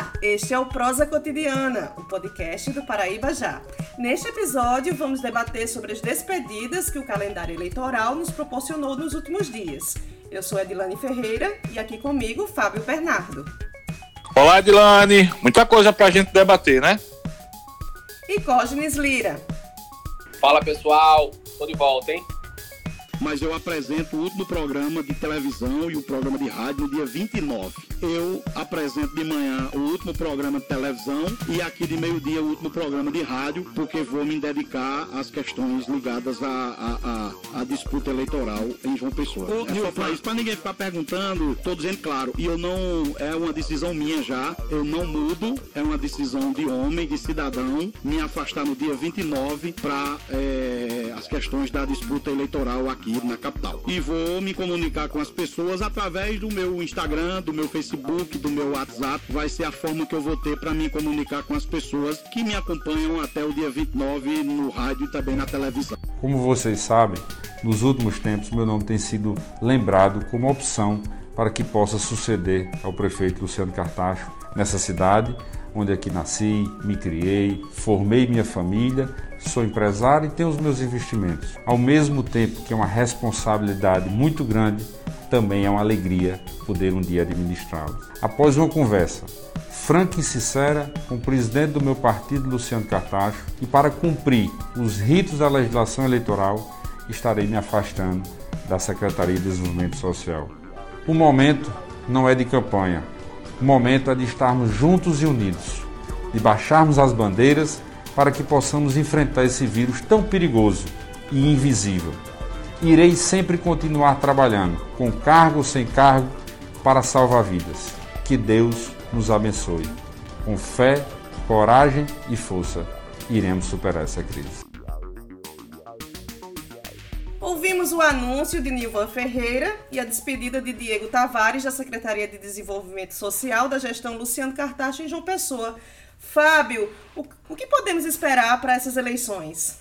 Olá, este é o Prosa Cotidiana, o podcast do Paraíba Já. Neste episódio, vamos debater sobre as despedidas que o calendário eleitoral nos proporcionou nos últimos dias. Eu sou Edilane Ferreira e aqui comigo Fábio Bernardo. Olá, Edilane. Muita coisa para a gente debater, né? E Cógenes Lira. Fala pessoal, tô de volta, hein? Mas eu apresento o último programa de televisão e o programa de rádio no dia 29. Eu apresento de manhã o último programa de televisão e aqui de meio-dia o último programa de rádio, porque vou me dedicar às questões ligadas à, à, disputa eleitoral em João Pessoa. Ô, é só pra isso, pra ninguém ficar perguntando, tô dizendo claro, e eu não, é uma decisão minha já, eu não mudo, é uma decisão de homem, de cidadão, me afastar no dia 29 para é, as questões da disputa eleitoral aqui aqui na capital. E vou me comunicar com as pessoas através do meu Instagram, do meu Facebook, do meu WhatsApp. Vai ser a forma que eu vou ter para me comunicar com as pessoas que me acompanham até o dia 29 no rádio e também na televisão. Como vocês sabem, nos últimos tempos meu nome tem sido lembrado como opção para que possa suceder ao prefeito Luciano Cartacho nessa cidade onde aqui nasci, me criei, formei minha família, sou empresário e tenho os meus investimentos. Ao mesmo tempo que é uma responsabilidade muito grande, também é uma alegria poder um dia administrá-los. Após uma conversa franca e sincera com o presidente do meu partido, Luciano Cartacho, e para cumprir os ritos da legislação eleitoral, estarei me afastando da Secretaria de Desenvolvimento Social. O momento não é de campanha, o momento é de estarmos juntos e unidos, de baixarmos as bandeiras para que possamos enfrentar esse vírus tão perigoso e invisível. Irei sempre continuar trabalhando, com cargo ou sem cargo, para salvar vidas. Que Deus nos abençoe. Com fé, coragem e força, iremos superar essa crise. Ouvimos o anúncio de Nilvan Ferreira e a despedida de Diego Tavares da Secretaria de Desenvolvimento Social da gestão Luciano Cartacho em João Pessoa. Fábio, o, o que podemos esperar para essas eleições?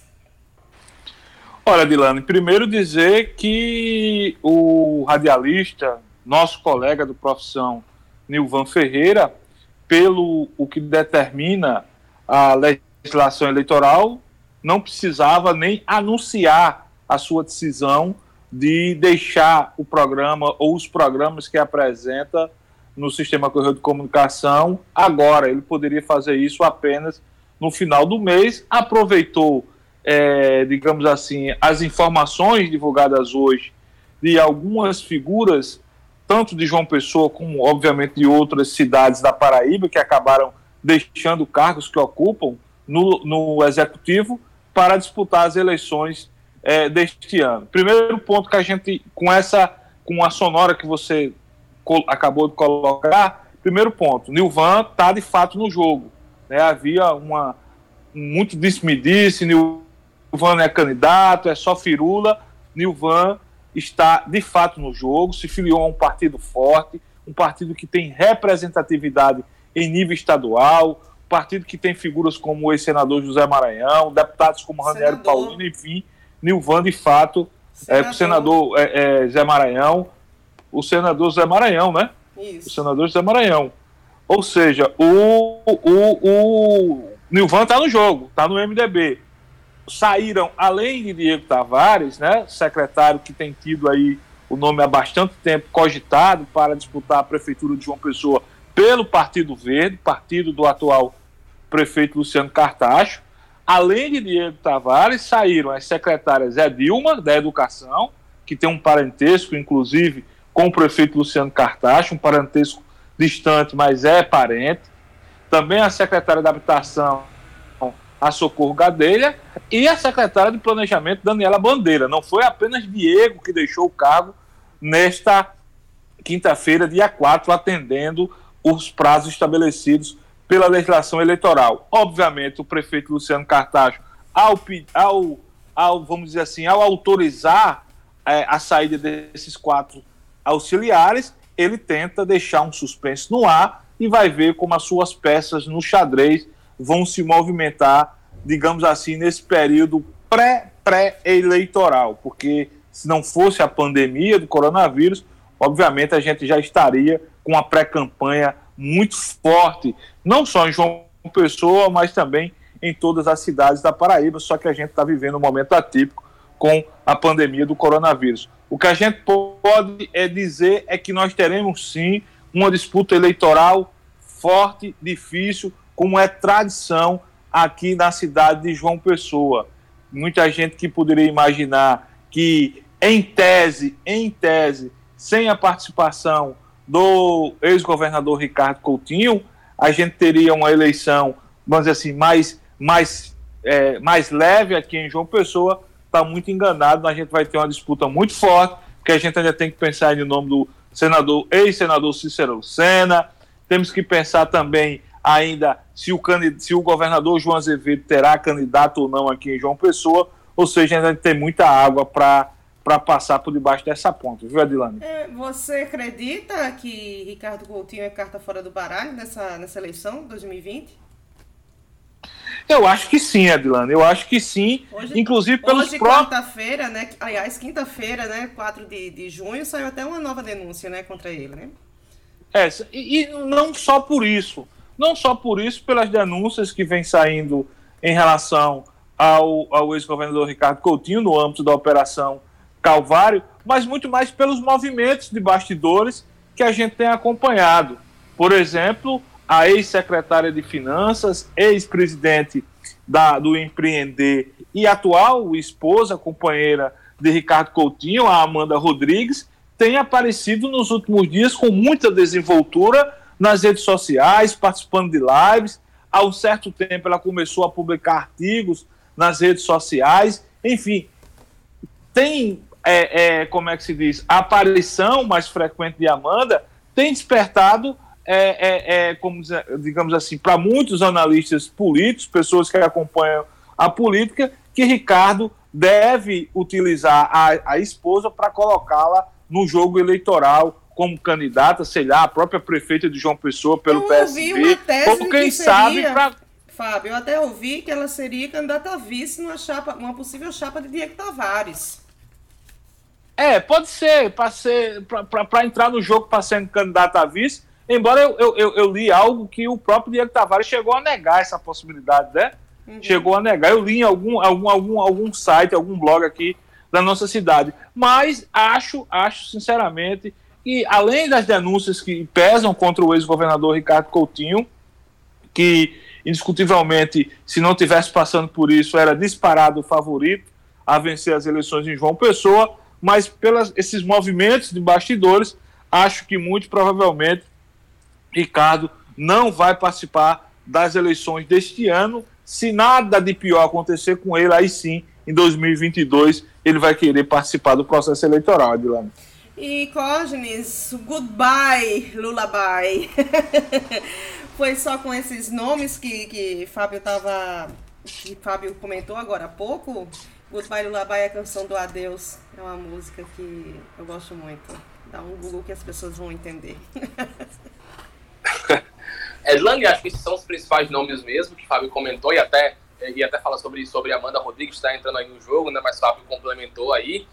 Olha, Dilane, primeiro dizer que o radialista, nosso colega do profissão, Nilvan Ferreira, pelo o que determina a legislação eleitoral, não precisava nem anunciar a sua decisão de deixar o programa ou os programas que apresenta no sistema correio de comunicação agora. Ele poderia fazer isso apenas no final do mês. Aproveitou, é, digamos assim, as informações divulgadas hoje de algumas figuras, tanto de João Pessoa como, obviamente, de outras cidades da Paraíba que acabaram deixando cargos que ocupam no, no executivo para disputar as eleições é, deste ano. Primeiro ponto que a gente, com essa, com a sonora que você acabou de colocar, primeiro ponto, Nilvan está de fato no jogo. Né? Havia uma muito disse-me-disse, Nilvan é candidato, é só firula, Nilvan está de fato no jogo, se filiou a um partido forte, um partido que tem representatividade em nível estadual, um partido que tem figuras como o ex-senador José Maranhão, deputados como Raniero Paulino, enfim, Nilvan, de fato, senador. é, o senador é, é, Zé Maranhão, o senador Zé Maranhão, né? Isso. O senador Zé Maranhão. Ou seja, o, o, o Nilvan está no jogo, está no MDB. Saíram, além de Diego Tavares, né, secretário que tem tido aí o nome há bastante tempo cogitado para disputar a prefeitura de João Pessoa pelo Partido Verde, partido do atual prefeito Luciano Cartacho. Além de Diego Tavares, saíram as secretárias Edilma, da Educação, que tem um parentesco, inclusive, com o prefeito Luciano Cartacho, um parentesco distante, mas é parente. Também a secretária da Habitação, a Socorro Gadelha, e a secretária de Planejamento, Daniela Bandeira. Não foi apenas Diego que deixou o cargo nesta quinta-feira, dia 4, atendendo os prazos estabelecidos pela legislação eleitoral. Obviamente, o prefeito Luciano Cartacho, ao, ao, ao vamos dizer assim, ao autorizar é, a saída desses quatro auxiliares, ele tenta deixar um suspense no ar e vai ver como as suas peças no xadrez vão se movimentar, digamos assim, nesse período pré-pré-eleitoral, porque se não fosse a pandemia do coronavírus, obviamente a gente já estaria com a pré-campanha muito forte, não só em João Pessoa, mas também em todas as cidades da Paraíba, só que a gente está vivendo um momento atípico com a pandemia do coronavírus. O que a gente pode é dizer é que nós teremos sim uma disputa eleitoral forte, difícil, como é tradição aqui na cidade de João Pessoa. Muita gente que poderia imaginar que, em tese, em tese, sem a participação do ex-governador Ricardo Coutinho, a gente teria uma eleição, vamos dizer assim, mais, mais, é, mais leve aqui em João Pessoa, está muito enganado, a gente vai ter uma disputa muito forte, porque a gente ainda tem que pensar no nome do senador, ex-senador Cícero Sena, temos que pensar também ainda se o, se o governador João Azevedo terá candidato ou não aqui em João Pessoa, ou seja, ainda tem muita água para para passar por debaixo dessa ponte, viu, Adilane? É, você acredita que Ricardo Coutinho é carta fora do baralho nessa, nessa eleição 2020? Eu acho que sim, Adilane. Eu acho que sim. Hoje, inclusive pelos hoje, próprios. quarta-feira, né? Aliás, quinta-feira, né? 4 de, de junho, saiu até uma nova denúncia, né? Contra ele, né? É, e, e não só por isso. Não só por isso, pelas denúncias que vem saindo em relação ao, ao ex-governador Ricardo Coutinho no âmbito da Operação Calvário, mas muito mais pelos movimentos de bastidores que a gente tem acompanhado. Por exemplo, a ex-secretária de Finanças, ex-presidente do Empreender e atual esposa, companheira de Ricardo Coutinho, a Amanda Rodrigues, tem aparecido nos últimos dias com muita desenvoltura nas redes sociais, participando de lives. Há um certo tempo ela começou a publicar artigos nas redes sociais. Enfim, tem é, é, como é que se diz, a aparição mais frequente de Amanda tem despertado, é, é, é como digamos assim, para muitos analistas políticos, pessoas que acompanham a política, que Ricardo deve utilizar a, a esposa para colocá-la no jogo eleitoral como candidata, sei lá, a própria prefeita de João Pessoa pelo eu PSB, uma tese ou quem seria, sabe pra... Fábio, eu até ouvi que ela seria candidata a vice numa chapa, uma possível chapa de Diego Tavares. É, pode ser, para entrar no jogo para ser candidato a vice, embora eu, eu, eu, eu, li algo que o próprio Diego Tavares chegou a negar essa possibilidade, né? Uhum. Chegou a negar. Eu li em algum, algum, algum, algum site, algum blog aqui da nossa cidade. Mas acho, acho sinceramente, que além das denúncias que pesam contra o ex-governador Ricardo Coutinho, que indiscutivelmente, se não tivesse passando por isso, era disparado o favorito a vencer as eleições em João Pessoa, mas pelos esses movimentos de bastidores, acho que muito provavelmente Ricardo não vai participar das eleições deste ano. Se nada de pior acontecer com ele, aí sim, em 2022, ele vai querer participar do processo eleitoral, Adilane. E Cógenes, goodbye, Lullaby. Foi só com esses nomes que, que Fábio tava. que Fábio comentou agora há pouco Goodbye Lullaby é a canção do Adeus. É uma música que eu gosto muito. Dá um Google que as pessoas vão entender. Edlang, acho que esses são os principais nomes mesmo, que o Fábio comentou, e até, e até fala sobre, sobre Amanda Rodrigues, está entrando aí no jogo, né? Mas o Fábio complementou aí.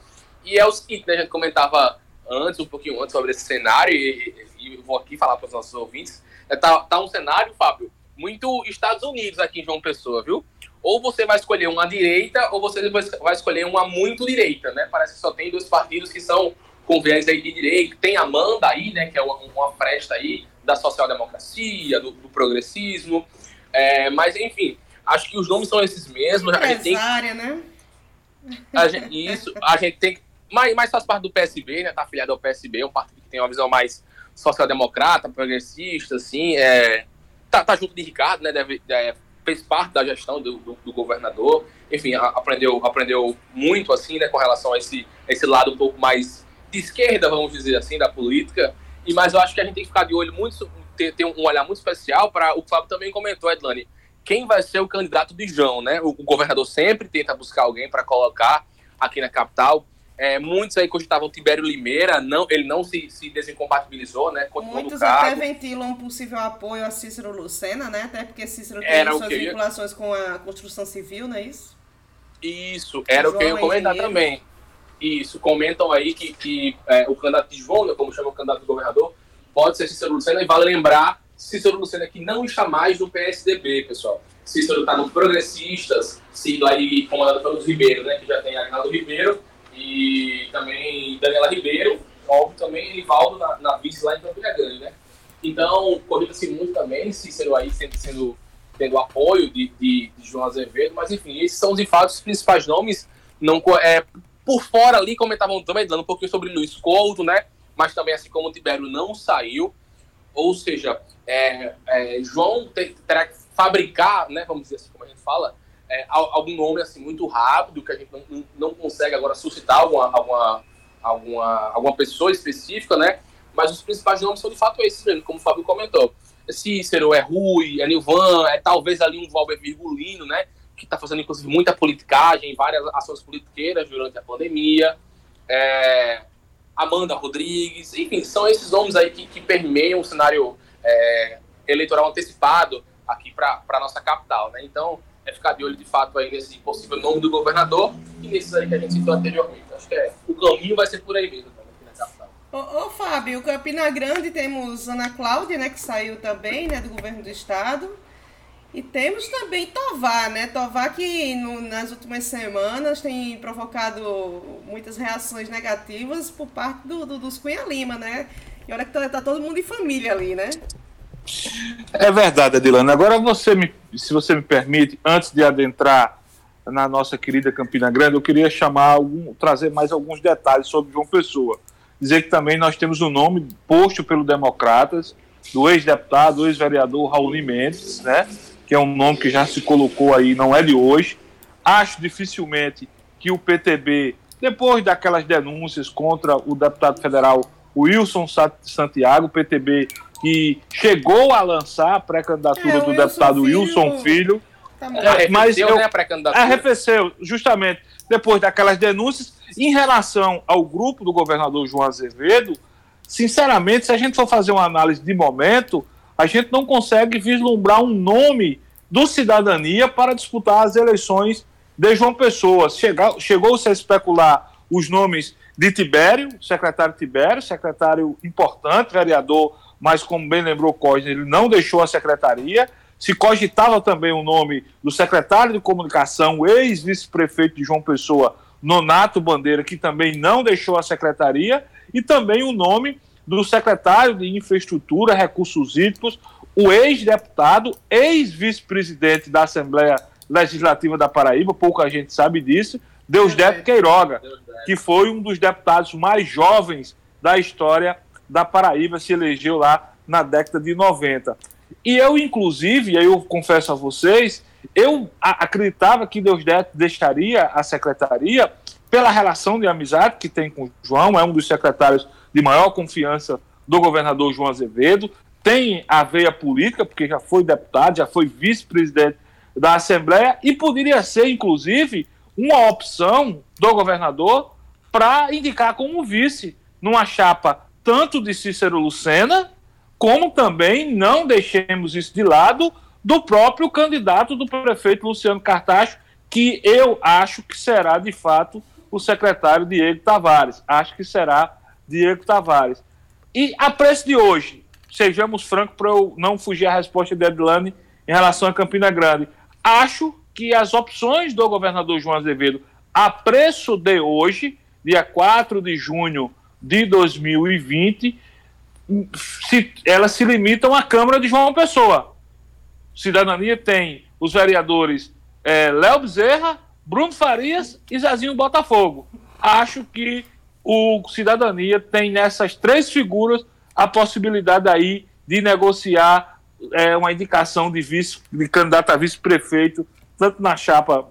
E é o seguinte, né? A gente comentava antes, um pouquinho antes, sobre esse cenário, e, e vou aqui falar para os nossos ouvintes. É, tá, tá um cenário, Fábio, muito Estados Unidos aqui em João Pessoa, viu? ou você vai escolher uma direita ou você vai escolher uma muito direita, né? Parece que só tem dois partidos que são com viés aí de direita. Tem Amanda aí, né? Que é uma, uma fresta aí da social-democracia, do, do, progressismo. É, mas, enfim, acho que os nomes são esses mesmos. A gente tem, né? A gente, isso, a gente tem mas, mas faz parte do PSB, né? Tá afiliado ao PSB, um partido que tem uma visão mais social-democrata, progressista, assim. É, tá, tá junto de Ricardo, né? Deve, é, fez parte da gestão do, do, do governador, enfim, a, aprendeu, aprendeu muito assim, né, com relação a esse, esse lado um pouco mais de esquerda, vamos dizer assim, da política. E mas eu acho que a gente tem que ficar de olho muito, ter, ter um olhar muito especial para o Fábio também comentou, Edlane, quem vai ser o candidato de João, né? O, o governador sempre tenta buscar alguém para colocar aqui na capital. É, muitos aí cogitavam Tibério Limeira, não, ele não se, se desincompatibilizou, né? Muitos até ventilam um possível apoio a Cícero Lucena, né? Até porque Cícero tem era suas vinculações com a construção civil, não é isso? Isso, era o, o que eu ia comentar também. Isso, comentam aí que, que é, o candidato de João, né, como chama o candidato do governador, pode ser Cícero Lucena, e vale lembrar Cícero Lucena, que não está mais no PSDB, pessoal. Cícero está no Progressistas, sido aí comandado pelos Ribeiro, né? Que já tem Agnaldo Ribeiro e também Daniela Ribeiro, óbvio também Rivaldo na, na vice lá em Campina Grande, né? Então, corrida-se muito também, Cícero aí sempre sendo, tendo apoio de, de, de, João Azevedo, mas enfim, esses são de fato os principais nomes. Não, é, por fora ali, comentavam também, dando um pouquinho sobre Luiz Couto, né? Mas também, assim como o Tibério não saiu, ou seja, é, é, João terá que fabricar, né, vamos dizer assim, como a gente fala, é, algum nome assim muito rápido que a gente não, não consegue agora suscitar alguma, alguma, alguma, alguma pessoa específica, né? Mas os principais nomes são de fato esses mesmo, como o Fábio comentou. É Cícero, é Rui, é Nilvan, é talvez ali um Valber Virgulino, né? Que está fazendo, inclusive, muita politicagem, várias ações politiqueiras durante a pandemia. É, Amanda Rodrigues, enfim, são esses nomes aí que, que permeiam o cenário é, eleitoral antecipado aqui para a nossa capital, né? Então, é ficar de olho de fato aí nesse possível nome do governador e nesses aí que a gente citou anteriormente. Acho que é, o caminho vai ser por aí mesmo, aqui na capital. Ô, ô Fábio, Campina Grande temos Ana Cláudia, né, que saiu também, né, do governo do estado. E temos também Tovar, né? Tovar que no, nas últimas semanas tem provocado muitas reações negativas por parte do, do, dos Cunha Lima, né? E olha que tá, tá todo mundo em família ali, né? É verdade, Adilana. Agora você me, se você me permite, antes de adentrar na nossa querida Campina Grande, eu queria chamar algum, trazer mais alguns detalhes sobre João Pessoa. Dizer que também nós temos o um nome posto pelo Democratas do ex-deputado, ex-vereador Raul Mendes, né? Que é um nome que já se colocou aí, não é de hoje. Acho dificilmente que o PTB, depois daquelas denúncias contra o deputado federal Wilson Santiago, o PTB que chegou a lançar a pré-candidatura é, do deputado Filho, Wilson Filho. Tá é, mas eu, né, a pré-candidatura. Arrefeceu, justamente depois daquelas denúncias. Em relação ao grupo do governador João Azevedo, sinceramente, se a gente for fazer uma análise de momento, a gente não consegue vislumbrar um nome do cidadania para disputar as eleições de João Pessoa. Chegou-se a especular os nomes de Tibério, secretário Tibério, secretário importante, vereador mas como bem lembrou Cosne, ele não deixou a secretaria. Se cogitava também o nome do secretário de comunicação, ex-vice-prefeito de João Pessoa, Nonato Bandeira, que também não deixou a secretaria, e também o nome do secretário de Infraestrutura, Recursos Hídricos, o ex-deputado, ex-vice-presidente da Assembleia Legislativa da Paraíba, pouca gente sabe disso, Deusdete Queiroga, que foi um dos deputados mais jovens da história da Paraíba se elegeu lá na década de 90. E eu, inclusive, aí eu confesso a vocês, eu acreditava que Deus deixaria a secretaria pela relação de amizade que tem com o João, é um dos secretários de maior confiança do governador João Azevedo, tem a veia política, porque já foi deputado, já foi vice-presidente da Assembleia, e poderia ser, inclusive, uma opção do governador para indicar como vice numa chapa tanto de Cícero Lucena, como também não deixemos isso de lado do próprio candidato do prefeito Luciano Cartacho, que eu acho que será de fato o secretário Diego Tavares. Acho que será Diego Tavares. E a preço de hoje, sejamos francos para eu não fugir à resposta de Edlane em relação a Campina Grande. Acho que as opções do governador João Azevedo a preço de hoje, dia 4 de junho de 2020, se, elas se limitam à Câmara de João Pessoa. Cidadania tem os vereadores é, Léo Bezerra, Bruno Farias e Zezinho Botafogo. Acho que o Cidadania tem nessas três figuras a possibilidade aí de negociar é, uma indicação de, vice, de candidato a vice-prefeito, tanto na chapa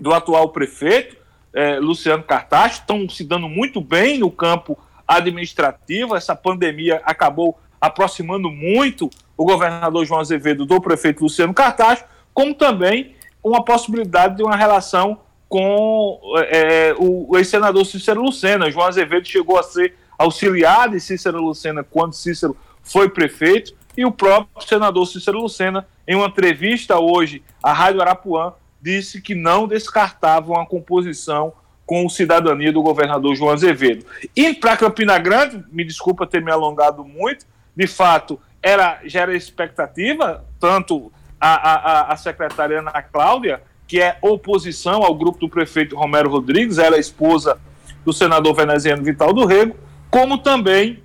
do atual prefeito, é, Luciano Cartacho, estão se dando muito bem no campo administrativa. Essa pandemia acabou aproximando muito o governador João Azevedo do prefeito Luciano Cartacho, como também uma possibilidade de uma relação com é, o ex-senador Cícero Lucena. João Azevedo chegou a ser auxiliar de Cícero Lucena quando Cícero foi prefeito, e o próprio senador Cícero Lucena, em uma entrevista hoje à Rádio Arapuã, disse que não descartavam a composição com o cidadania do governador João Azevedo. E para Campina Grande, me desculpa ter me alongado muito, de fato, era, gera expectativa, tanto a, a, a secretária Ana Cláudia, que é oposição ao grupo do prefeito Romero Rodrigues, ela é esposa do senador veneziano Vital do Rego, como também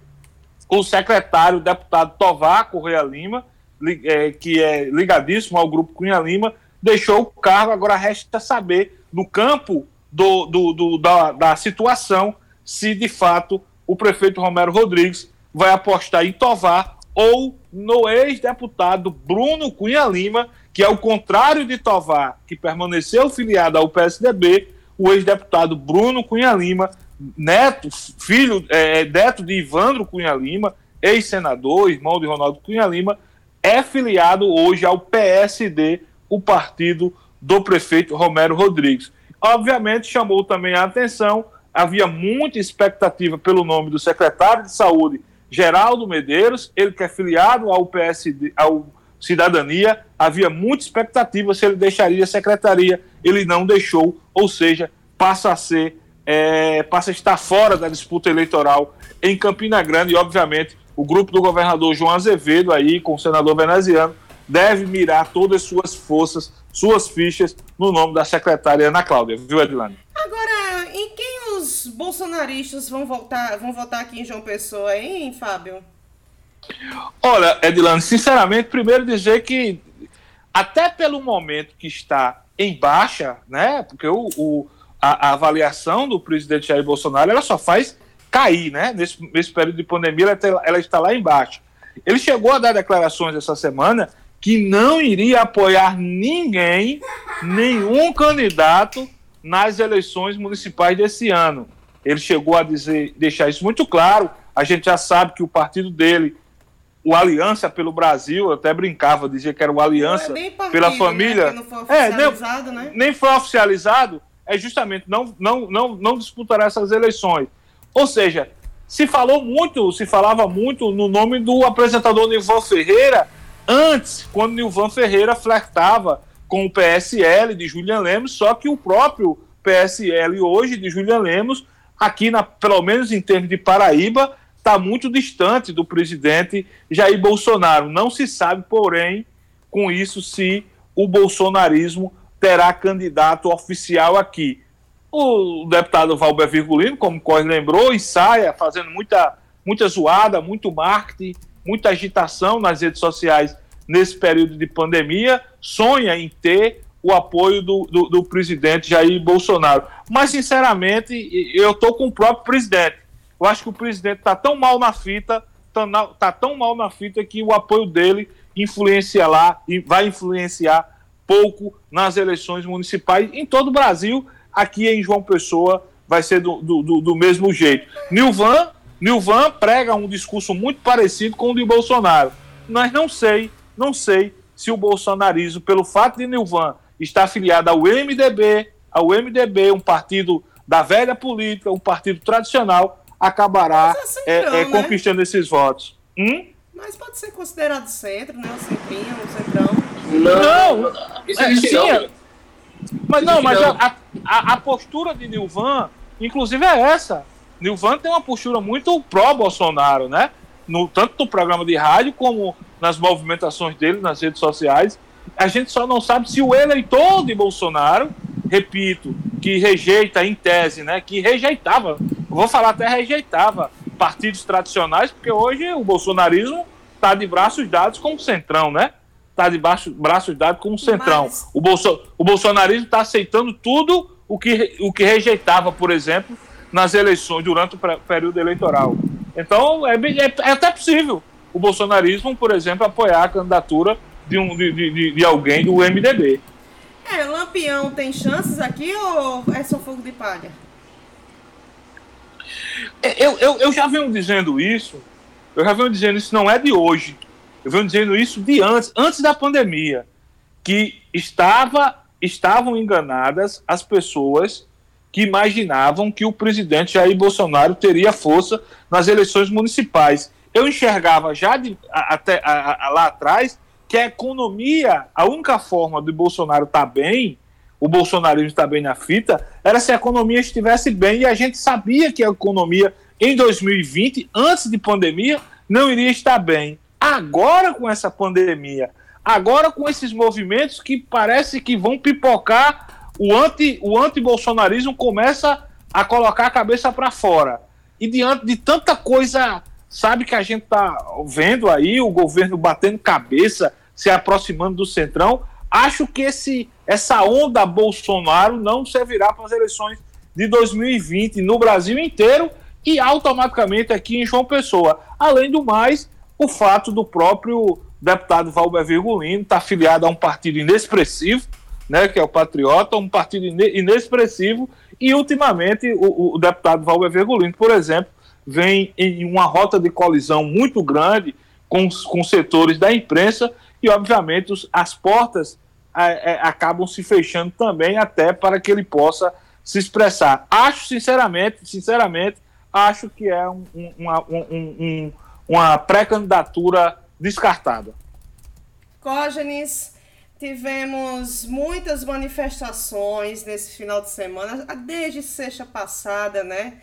o secretário, o deputado Tovar Correia Lima, é, que é ligadíssimo ao grupo Cunha Lima, deixou o cargo. Agora resta saber, no campo do, do, do da, da situação, se de fato o prefeito Romero Rodrigues vai apostar em Tovar ou no ex-deputado Bruno Cunha Lima, que é o contrário de Tovar, que permaneceu filiado ao PSDB, o ex-deputado Bruno Cunha Lima, neto, filho, é, neto de Ivandro Cunha Lima, ex-senador, irmão de Ronaldo Cunha Lima, é filiado hoje ao PSD, o partido do prefeito Romero Rodrigues. Obviamente chamou também a atenção, havia muita expectativa pelo nome do secretário de Saúde, Geraldo Medeiros, ele que é filiado ao PSD, ao Cidadania, havia muita expectativa se ele deixaria a secretaria, ele não deixou, ou seja, passa a ser, é, passa a estar fora da disputa eleitoral em Campina Grande e, obviamente, o grupo do governador João Azevedo aí, com o senador veneziano, deve mirar todas as suas forças, suas fichas no nome da secretária Ana Cláudia, viu, Edilane? Agora, em quem os bolsonaristas vão votar, vão votar aqui em João Pessoa, hein, Fábio? Olha, Edilane, sinceramente, primeiro dizer que até pelo momento que está em baixa, né? Porque o, o a, a, avaliação do presidente Jair Bolsonaro ela só faz cair, né? Nesse, nesse período de pandemia, ela, ela está lá embaixo. Ele chegou a dar declarações essa semana que não iria apoiar ninguém, nenhum candidato nas eleições municipais desse ano. Ele chegou a dizer, deixar isso muito claro. A gente já sabe que o partido dele o Aliança pelo Brasil, até brincava, dizia que era o Aliança é partido, pela né, família. Né? Não foi oficializado, é, nem, né? nem foi oficializado, é justamente não, não, não, não disputará essas eleições. Ou seja, se falou muito, se falava muito no nome do apresentador Nilvan Ferreira antes, quando Nilvan Ferreira flertava com o PSL de Julian Lemos, só que o próprio PSL hoje de Julian Lemos, aqui na, pelo menos em termos de Paraíba, está muito distante do presidente Jair Bolsonaro. Não se sabe, porém, com isso, se o bolsonarismo terá candidato oficial aqui. O deputado Valber Virgulino, como Corre lembrou, ensaia fazendo muita, muita zoada, muito marketing, muita agitação nas redes sociais nesse período de pandemia, sonha em ter o apoio do, do, do presidente Jair Bolsonaro. Mas, sinceramente, eu estou com o próprio presidente. Eu acho que o presidente está tão mal na fita, tá tão mal na fita que o apoio dele influencia lá e vai influenciar pouco nas eleições municipais em todo o Brasil. Aqui em João Pessoa vai ser do, do, do mesmo jeito. Nilvan, Nilvan prega um discurso muito parecido com o de Bolsonaro. Mas não sei, não sei se o bolsonarismo, pelo fato de Nilvan estar afiliado ao MDB, ao MDB, um partido da velha política, um partido tradicional, acabará é, é, né? conquistando esses votos. Hum? Mas pode ser considerado centro, né? O centrinho, o centrão. Não, não. Isso é, sim, é. Mas não, mas a, a, a, postura de Nilvan, inclusive, é essa. Nilvan tem uma postura muito pró-Bolsonaro, né? No, tanto no programa de rádio como nas movimentações dele nas redes sociais. A gente só não sabe se o eleitor de Bolsonaro, repito, que rejeita em tese, né? Que rejeitava vou falar até rejeitava partidos tradicionais, porque hoje o bolsonarismo está de braços dados com o centrão, né? Está de braços, braços dados com o centrão. Mas... O, bolso, o bolsonarismo está aceitando tudo o que, o que rejeitava, por exemplo, nas eleições, durante o período eleitoral. Então, é, é, é até possível o bolsonarismo, por exemplo, apoiar a candidatura de, um, de, de, de alguém do MDB. É, Lampião tem chances aqui ou é só fogo de palha? Eu, eu, eu já venho dizendo isso, eu já venho dizendo isso não é de hoje, eu venho dizendo isso de antes, antes da pandemia, que estava, estavam enganadas as pessoas que imaginavam que o presidente Jair Bolsonaro teria força nas eleições municipais. Eu enxergava já de, até a, a, lá atrás que a economia, a única forma do Bolsonaro estar tá bem o bolsonarismo está bem na fita, era se a economia estivesse bem. E a gente sabia que a economia em 2020, antes de pandemia, não iria estar bem. agora com essa pandemia, agora com esses movimentos que parece que vão pipocar, o anti o anti-bolsonarismo começa a colocar a cabeça para fora. E diante de tanta coisa, sabe que a gente tá vendo aí o governo batendo cabeça, se aproximando do Centrão, acho que esse essa onda Bolsonaro não servirá para as eleições de 2020 no Brasil inteiro e automaticamente aqui em João Pessoa. Além do mais, o fato do próprio deputado Valber Virgulino estar tá afiliado a um partido inexpressivo, né, que é o Patriota, um partido inexpressivo, e ultimamente o, o deputado Valber Virgulino, por exemplo, vem em uma rota de colisão muito grande com, com setores da imprensa e, obviamente, os, as portas é, é, acabam se fechando também até para que ele possa se expressar. Acho, sinceramente, sinceramente, acho que é um, uma, um, um, uma pré-candidatura descartada. Cógenes, tivemos muitas manifestações nesse final de semana, desde sexta passada, né?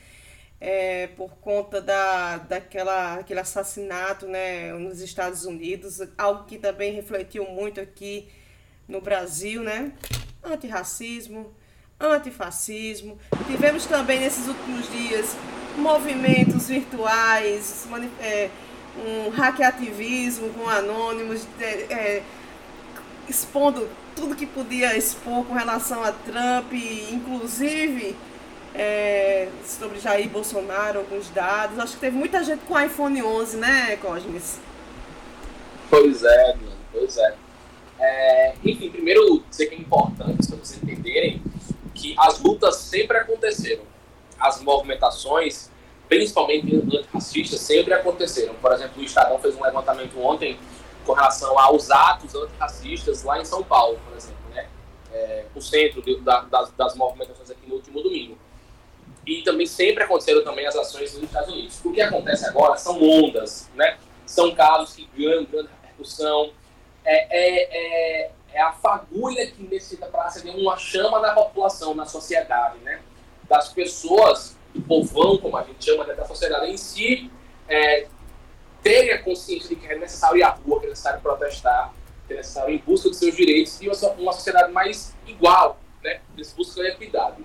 É, por conta da, daquela, aquele assassinato né, nos Estados Unidos, algo que também refletiu muito aqui no Brasil, né? Antirracismo, antifascismo. Tivemos também nesses últimos dias movimentos virtuais, é, um hackeativismo com anônimos, é, é, expondo tudo que podia expor com relação a Trump, inclusive é, sobre Jair Bolsonaro, alguns dados. Acho que teve muita gente com iPhone 11, né, Cosmes? Pois é, pois é. é. Enfim, primeiro dizer que é importante para vocês entenderem que as lutas sempre aconteceram. As movimentações, principalmente antirracistas, sempre aconteceram. Por exemplo, o Estadão fez um levantamento ontem com relação aos atos antirracistas lá em São Paulo, por exemplo, né? É, o centro de, da, das, das, movimentações aqui no último domingo. E também sempre aconteceram também as ações nos Estados Unidos. O que acontece agora são ondas, né? São casos que ganham grande repercussão. É, é, é é a fagulha que necessita para acender uma chama na população, na sociedade, né? Das pessoas, do povão, como a gente chama, da sociedade em si, é, terem a consciência de que é necessário ir à rua, que é necessário protestar, que é necessário ir em busca de seus direitos e uma sociedade mais igual, né? Eles buscam equidade.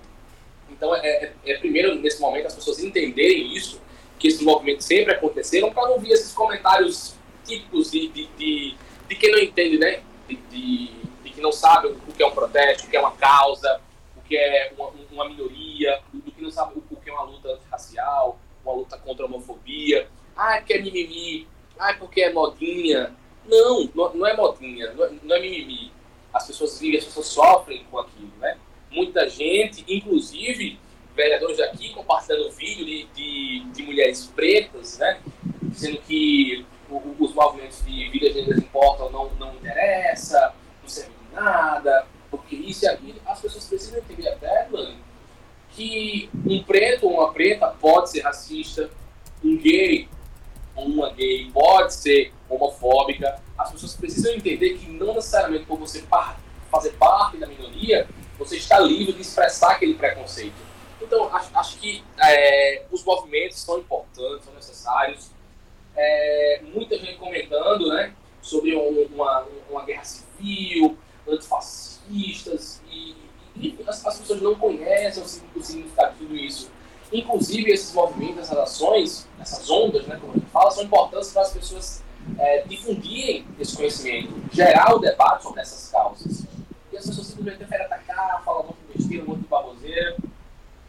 Então, é, é, é, primeiro, nesse momento, as pessoas entenderem isso, que esses movimentos sempre aconteceram, para não vir esses comentários típicos de, de, de, de quem não entende, né? de, de, de, que não sabe o que é um protesto, o que é uma causa, o que é uma, uma minoria, do que não sabe o que é uma luta racial, uma luta contra a homofobia. Ah, porque é mimimi. Ah, é porque é modinha. Não, não é modinha, não é, não é mimimi. As pessoas vivem, as pessoas sofrem com aquilo, né? Muita gente, inclusive vereadores aqui compartilhando vídeo de, de, de mulheres pretas, né? Dizendo que os movimentos de vidas negras importam não, não interessa, não serve de nada, porque isso e aquilo. As pessoas precisam entender até, mano, que um preto ou uma preta pode ser racista, um gay ou uma gay pode ser homofóbica. As pessoas precisam entender que não necessariamente por você fazer parte da minoria, você está livre de expressar aquele preconceito. Então, acho, acho que é, os movimentos são importantes, são necessários, é, muita gente comentando né, sobre uma, uma guerra civil, antifascistas, e, e as, as, pessoas não conhecem o significado de tudo isso. Inclusive, esses movimentos, essas ações, essas ondas, né, como a gente fala, são importantes para as pessoas é, difundirem esse conhecimento, gerar o debate sobre essas causas. E as pessoas simplesmente preferem atacar, falar um monte de besteira, um monte de baboseira.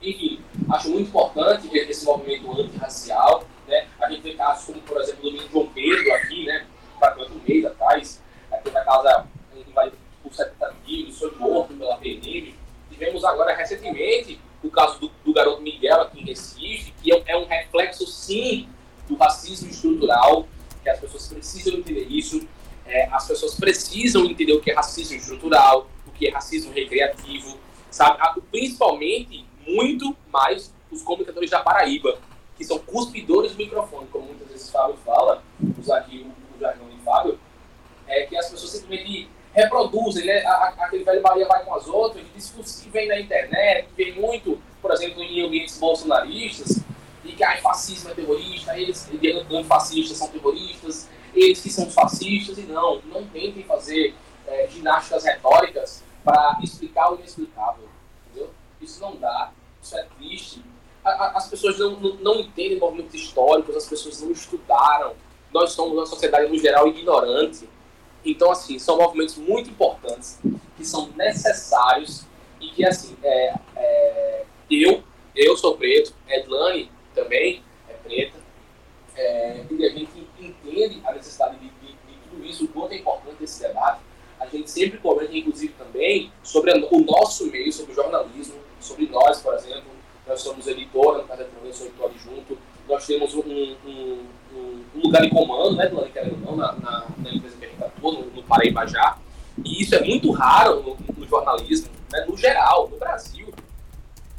Enfim, acho muito importante esse movimento antirracial né? A gente vê casos como, por exemplo, do João Pedro aqui, né? praticamente um mês atrás, aqui na casa invadida por 70 tiros, foi morto pela PNM. Tivemos agora, recentemente, o caso do, do garoto Miguel aqui em Recife, que é, é um reflexo, sim, do racismo estrutural, que as pessoas precisam entender isso. É, as pessoas precisam entender o que é racismo estrutural, o que é racismo recreativo, sabe? Principalmente, muito mais os comunicadores da Paraíba, que são cuspidores do microfone, como muitas vezes Fábio fala, usar aqui o, jargão de Fábio, é que as pessoas simplesmente reproduzem, né? Aquele velho Maria vai com as outras, discursos que vem na internet, que vem muito, por exemplo, em ambientes bolsonaristas, e que ah, fascismo é terrorista, eles, antifascistas são terroristas, eles que são fascistas e não. Não tentem fazer é, ginásticas retóricas para explicar o inexplicável. Entendeu? Isso não dá, isso é triste. A, a, as pessoas não, não, não, entendem movimentos históricos, as pessoas não estudaram. Nós somos uma sociedade, no geral, ignorante. Então, assim, são movimentos muito importantes, que são necessários e que, assim, é, é, eu, eu sou preto, Edlane também é preta, é, e a gente entende a necessidade de, de, de, tudo isso, o quanto é importante esse debate. A gente sempre comenta, inclusive, também sobre o nosso meio, sobre o jornalismo, sobre nós, por exemplo. Nós somos editora, no caso da sou editor adjunto. Nós temos um, um, um, um, lugar de comando, né, Dona querendo ou não, na, na, na, empresa que a gente atua, no, no Paraíba já. E isso é muito raro no, no jornalismo, né, no geral, no Brasil.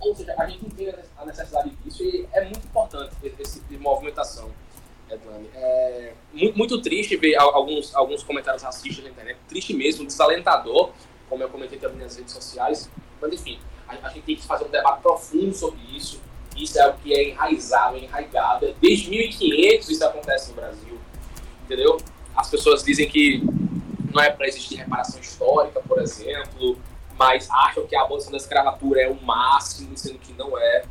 Ou seja, a gente entende a necessidade disso e é muito importante esse tipo de movimentação. Edlane. É muito, muito, triste ver alguns, alguns comentários racistas na internet, triste mesmo, desalentador, como eu comentei também nas redes sociais. Mas enfim, a, a gente tem que fazer um debate profundo sobre isso. Isso é o que é enraizado, é enraigado. Desde 1500 isso acontece no Brasil, entendeu? As pessoas dizem que não é para existir reparação histórica, por exemplo, mas acham que a abolição da escravatura é o máximo, sendo que não é.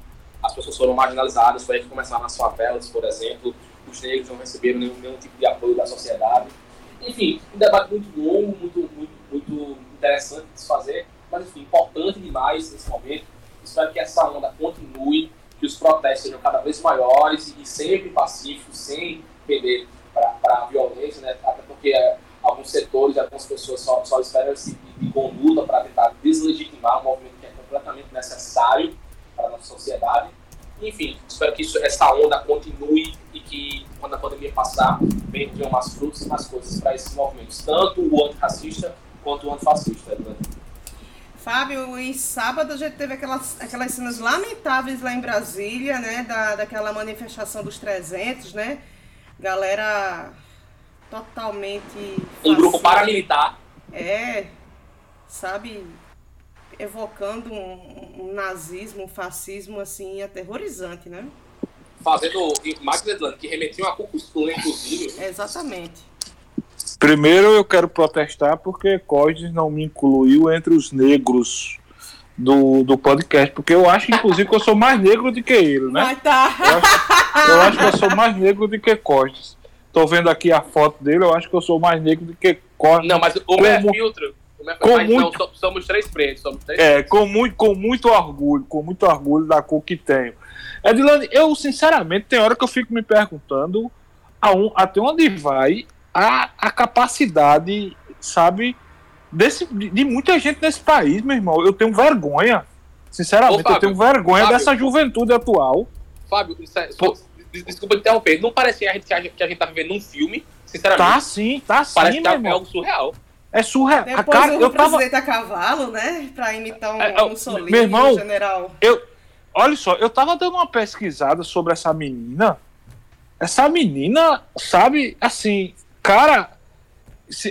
As pessoas foram marginalizadas, foi aí que começaram nas favelas, por exemplo os negros não receberam nenhum, nenhum tipo de apoio da sociedade. Enfim, um debate muito longo, muito, muito, muito interessante de se fazer, mas enfim, importante demais nesse momento. Espero que essa onda continue, que os protestos sejam cada vez maiores e sempre pacíficos, sem perder para a violência, né? até porque é, alguns setores, algumas pessoas só, só esperam esse tipo de conduta para tentar deslegitimar um movimento que é completamente necessário para a nossa sociedade. Enfim, espero que isso, essa onda continue e que, quando a pandemia passar, venham mais frutos e mais coisas para esses movimentos, tanto o antirracista quanto o antifascista. Né? Fábio, em sábado a gente teve aquelas, aquelas cenas lamentáveis lá em Brasília, né? Da, daquela manifestação dos 300, né? Galera totalmente. Um grupo paramilitar. É, sabe? Evocando um, um, nazismo, um fascismo assim aterrorizante, né? Fazendo Max Edland, que remetiu a Ku inclusive. Exatamente. Primeiro eu quero protestar porque Costes não me incluiu entre os negros do, do podcast, porque eu acho, inclusive, que eu sou mais negro do que ele, né? Mas tá. Eu acho, eu acho que eu sou mais negro do que Costes. Tô vendo aqui a foto dele, eu acho que eu sou mais negro do que Costes. Não, mas o Como... é filtro. Com Mas muito, não, somos três pretos. Somos três é, com muito, com muito orgulho, com muito orgulho da cor que tenho. Edilane, eu sinceramente tem hora que eu fico me perguntando a um, até onde vai a, a capacidade, sabe, desse, de, de, muita gente nesse país, meu irmão. Eu tenho vergonha. Sinceramente, Ô, Fábio, eu tenho vergonha Fábio, dessa juventude atual. Fábio, Pô, desculpa interromper, não parece que a gente, que a gente, que a gente tá vivendo um filme, sinceramente. Tá sim, tá sim, Parece que tá, é algo surreal. É surreal. Depois a cara, o eu presidente tava... a cavalo, né? Pra imitar um, é, Mussolini, meu irmão, um general. Eu, olha só, eu tava dando uma pesquisada sobre essa menina. Essa menina, sabe, assim, cara,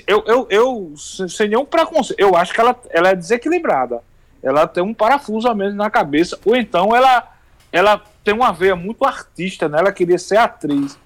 eu, eu, eu sem nenhum preconceito, eu acho que ela, ela é desequilibrada. Ela tem um parafuso mesmo na cabeça, ou então ela, ela tem uma veia muito artista, né? Ela queria ser atriz.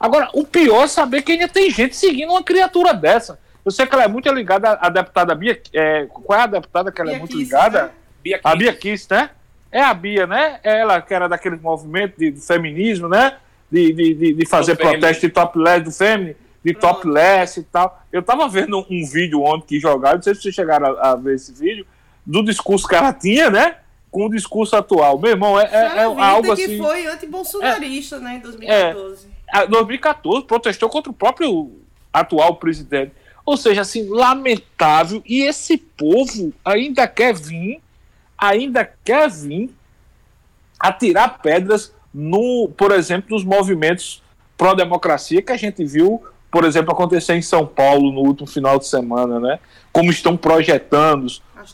Agora, o pior é saber que ainda tem gente seguindo uma criatura dessa. Eu sei que ela é muito ligada à deputada Bia. É, qual é a deputada que ela é Bia é muito Kiss, ligada? Né? Bia a Bia Kiss, né? É a Bia, né? Ela que era daquele movimento de, de feminismo, né? De, de, de fazer protesto de topless do fêmea, de Pronto. topless e tal. Eu tava vendo um vídeo ontem que jogaram, não sei se vocês chegaram a, a ver esse vídeo, do discurso que ela tinha, né? com o discurso atual. Meu irmão, é, é, é algo que assim. que foi antibolsonarista, é, né, em 2014. É, 2014, protestou contra o próprio atual presidente. Ou seja, assim, lamentável. E esse povo ainda quer vir, ainda quer vir atirar pedras no, por exemplo, nos movimentos pró-democracia que a gente viu, por exemplo, acontecer em São Paulo no último final de semana, né? Como estão projetando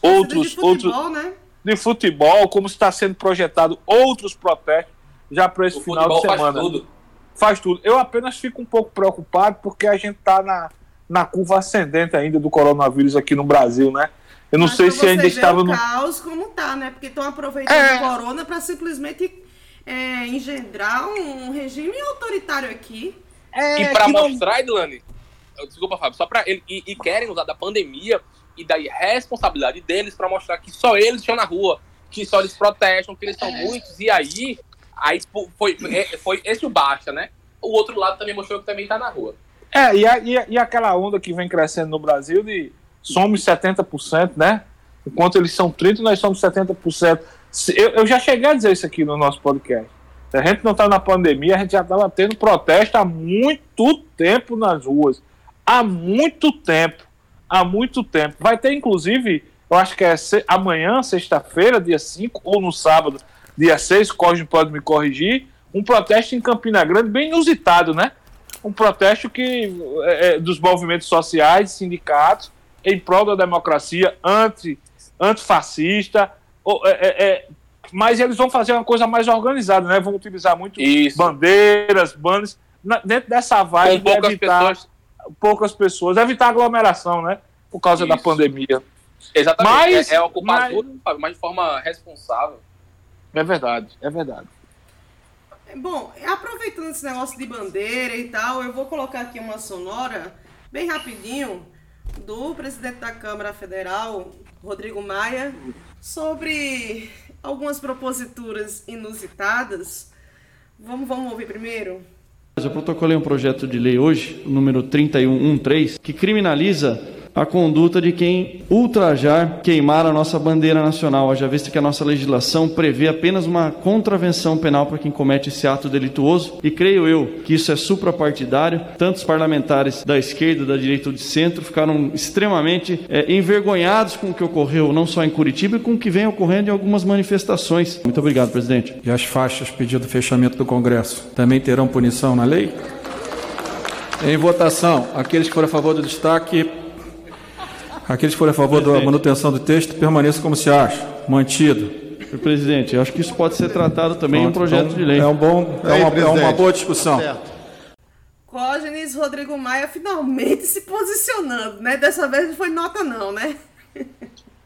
outros de futebol, outros né? de futebol, como está sendo projetado outros protestos já para esse o final de semana. Faz tudo. Faz tudo. Eu apenas fico um pouco preocupado porque a gente está na na curva ascendente ainda do coronavírus aqui no Brasil, né? Eu não Mas sei se ainda estava no caos como tá, né? Porque estão aproveitando é... o corona para simplesmente é, engendrar um regime autoritário aqui. É, e para mostrar, não... Edlane, desculpa, Fábio, só para ele e, e, querem usar da pandemia e da responsabilidade deles para mostrar que só eles estão na rua, que só eles protestam, que eles são muitos e aí aí foi, foi, foi esse o basta, né? O outro lado também mostrou que também está na rua. É, e, a, e, a, e aquela onda que vem crescendo no Brasil de somos 70%, né? Enquanto eles são 30%, nós somos 70%. Eu, eu já cheguei a dizer isso aqui no nosso podcast. Se a gente não está na pandemia, a gente já estava tendo protesto há muito tempo nas ruas. Há muito tempo. Há muito tempo. Vai ter, inclusive, eu acho que é amanhã, sexta-feira, dia 5, ou no sábado, dia 6, o Cosme pode me corrigir, um protesto em Campina Grande bem inusitado, né? Um protesto que é, é dos movimentos sociais, sindicatos, em prol da democracia, anti, antifascista, é, é, é mas eles vão fazer uma coisa mais organizada, né? Vão utilizar muito Isso. bandeiras, bandas, dentro dessa vibe Com poucas evitar pessoas. poucas pessoas, evitar aglomeração, né? Por causa Isso. da pandemia. Exatamente. Mas, é, é ocupar mas... tudo, mas de forma responsável. É verdade, é verdade. Bom, aproveitando esse negócio de bandeira e tal, eu vou colocar aqui uma sonora bem rapidinho do presidente da Câmara Federal, Rodrigo Maia, sobre algumas proposituras inusitadas. Vamos, vamos ouvir primeiro? Eu protocolei um projeto de lei hoje, número 3113, que criminaliza a conduta de quem ultrajar, queimar a nossa bandeira nacional, já visto que a nossa legislação prevê apenas uma contravenção penal para quem comete esse ato delituoso, e creio eu que isso é suprapartidário. Tantos parlamentares da esquerda, da direita ou de centro ficaram extremamente é, envergonhados com o que ocorreu, não só em Curitiba, e com o que vem ocorrendo em algumas manifestações. Muito obrigado, presidente. E as faixas pedido fechamento do Congresso também terão punição na lei? Em votação, aqueles que forem a favor do destaque Aqueles que forem a favor da manutenção do texto, permaneçam como se acha. Mantido. Presidente, eu acho que isso pode ser tratado também Pronto, em um projeto então, de lei. É, um bom, é, uma, é uma boa discussão. Certo. Cógenes Rodrigo Maia finalmente se posicionando, né? Dessa vez não foi nota não, né?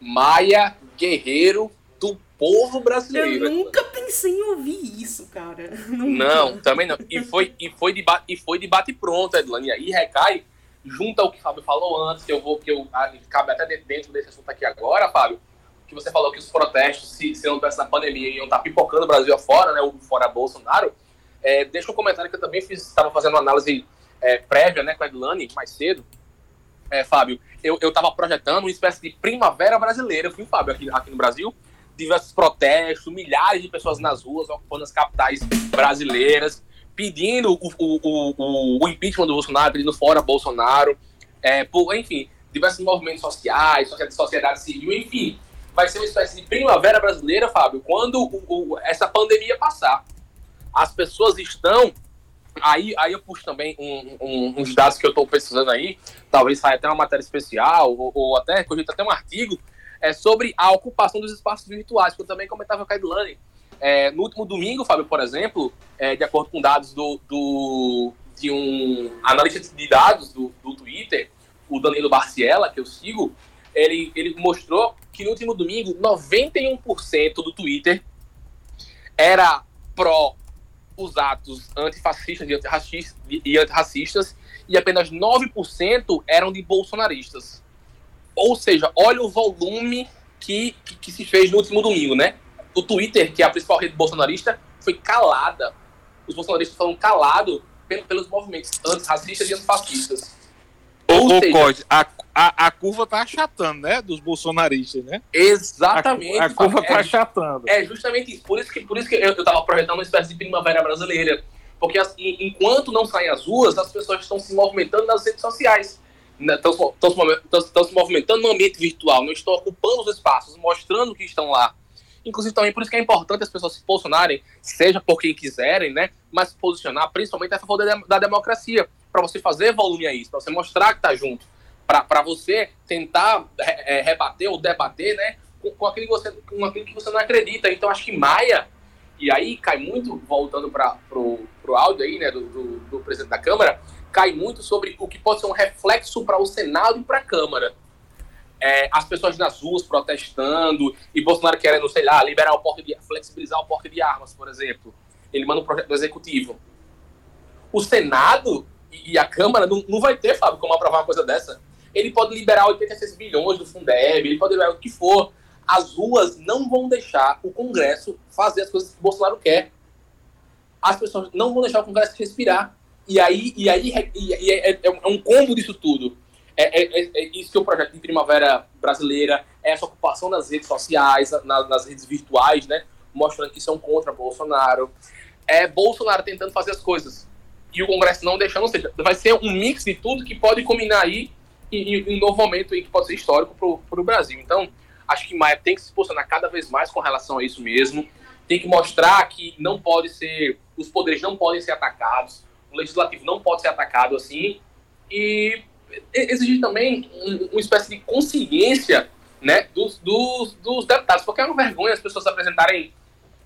Maia, guerreiro do povo brasileiro. Eu nunca pensei em ouvir isso, cara. Nunca. Não, também não. E foi, e foi, debate, e foi debate pronto, Edlane. E aí recai junta o que o Fábio falou antes, que eu vou, que eu ah, cabe até dentro desse assunto aqui agora, Fábio, que você falou que os protestos, se, se não tivesse na pandemia, iam estar tá pipocando o Brasil afora, né, o fora Bolsonaro. É, deixa um comentário que eu também fiz, estava fazendo uma análise é, prévia, né, com a Edlane, mais cedo. É, Fábio, eu estava projetando uma espécie de primavera brasileira, fui, Fábio, aqui, aqui no Brasil, diversos protestos, milhares de pessoas nas ruas, ocupando as capitais brasileiras, pedindo o, o, o, o impeachment do Bolsonaro, pedindo fora Bolsonaro, é, por, enfim, diversos movimentos sociais, sociedade civil, enfim. Vai ser uma espécie de primavera brasileira, Fábio, quando o, o, essa pandemia passar. As pessoas estão. Aí, aí eu puxo também um, um, uns dados que eu estou pesquisando aí, talvez saia até uma matéria especial, ou, ou até, cogito até um artigo, é, sobre a ocupação dos espaços virtuais, que eu também comentava com a Edlane é, no último domingo, Fábio, por exemplo, é, de acordo com dados do, do, de um analista de dados do, do Twitter, o Danilo Barciela, que eu sigo, ele, ele mostrou que no último domingo, 91% do Twitter era pró os atos antifascistas e antirracistas, e antirracistas e apenas 9% eram de bolsonaristas. Ou seja, olha o volume que, que, que se fez no último domingo, né? O Twitter, que é a principal rede bolsonarista, foi calada. Os bolsonaristas foram calados pelos movimentos antirracistas e antifascistas. Ou Ô, seja, a, a, a, curva tá achatando, né? Dos bolsonaristas, né? Exatamente. A, a curva tá é, achatando. É justamente isso. Por isso que, por isso que eu, eu tava projetando uma espécie de primavera brasileira. Porque assim, enquanto não saem as ruas, as pessoas estão se movimentando nas redes sociais. Estão, né? estão, estão se movimentando no ambiente virtual, não estão ocupando os espaços, mostrando que estão lá. Inclusive, também por isso que é importante as pessoas se posicionarem, seja por quem quiserem, né? Mas se posicionar principalmente a favor da, da democracia, para você fazer volume a isso, para você mostrar que está junto, para você tentar é, rebater ou debater, né? Com, com, aquilo que você, com aquilo que você não acredita. Então, acho que Maia, e aí cai muito, voltando para o áudio aí, né, do, do, do presidente da Câmara, cai muito sobre o que pode ser um reflexo para o Senado e para a Câmara é, as pessoas nas ruas protestando e Bolsonaro querendo, sei lá, liberar o porte de, flexibilizar o porte de armas, por exemplo. Ele manda um projeto do executivo. O Senado e a Câmara não, não vai ter, Fábio, como aprovar uma coisa dessa. Ele pode liberar 86 bilhões do Fundeb, ele pode liberar o que for. As ruas não vão deixar o Congresso fazer as coisas que Bolsonaro quer. As pessoas não vão deixar o Congresso respirar. E aí, e aí e, e é, é, é, um combo disso tudo. É, é, é, é, isso que é o projeto de Primavera Brasileira, é essa ocupação das redes sociais, na, nas redes virtuais, né? Mostrando que são contra Bolsonaro. É Bolsonaro tentando fazer as coisas e o Congresso não deixando, ou seja, vai ser um mix de tudo que pode combinar aí em, em um novo momento que pode ser histórico para o Brasil. Então, acho que Maia tem que se posicionar cada vez mais com relação a isso mesmo. Tem que mostrar que não pode ser, os poderes não podem ser atacados, o legislativo não pode ser atacado assim. E exigir também uma espécie de consciência né, dos, dos, dos deputados, porque é uma vergonha as pessoas apresentarem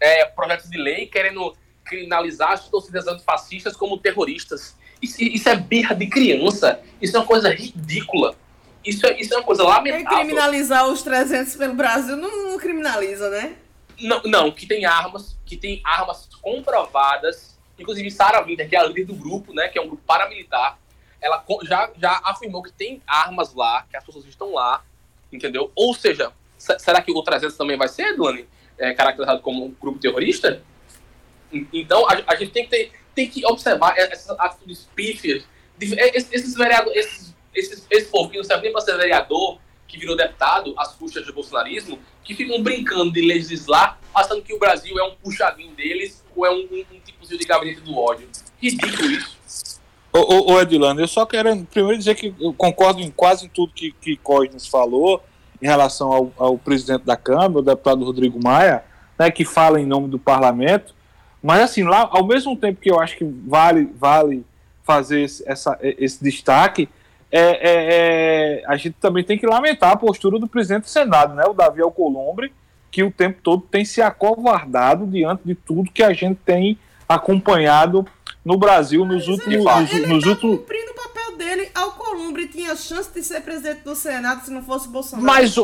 é, projetos de lei querendo criminalizar as torcidas antifascistas como terroristas. Isso, isso, é birra de criança. Isso é uma coisa ridícula. Isso é, isso é uma coisa lamentável. E criminalizar os 300 pelo Brasil não, não, criminaliza, né? Não, não, que tem armas, que tem armas comprovadas. Inclusive, Sara Winter, que é a líder do grupo, né, que é um grupo paramilitar, ela já, já afirmou que tem armas lá, que as pessoas estão lá, entendeu? Ou seja, será que o 300 também vai ser, Duane, é, caracterizado como um grupo terrorista? Então, a, a, gente tem que, ter, tem que observar essas atitudes pífias. É, esses vereadores, esses, esses, esse povo que não serve nem para ser vereador, que virou deputado às custas do bolsonarismo, que ficam brincando de legislar, achando que o Brasil é um puxadinho deles ou é um, um, um tipozinho de gabinete do ódio. Ridículo isso. Ô, ô, Edilano, eu só quero primeiro dizer que eu concordo em quase tudo que, que Cosnes falou em relação ao, ao presidente da Câmara, o deputado Rodrigo Maia, né, que fala em nome do parlamento. Mas assim, lá, ao mesmo tempo que eu acho que vale, vale fazer esse, essa, esse destaque, é, é, é, a gente também tem que lamentar a postura do presidente do Senado, né, o Davi Alcolumbre, que o tempo todo tem se acovardado diante de tudo que a gente tem acompanhado no Brasil nos últimos. Ele, nos, ele nos tá últimos... cumprindo o papel dele. Alcolumbre tinha chance de ser presidente do Senado se não fosse Bolsonaro. Mas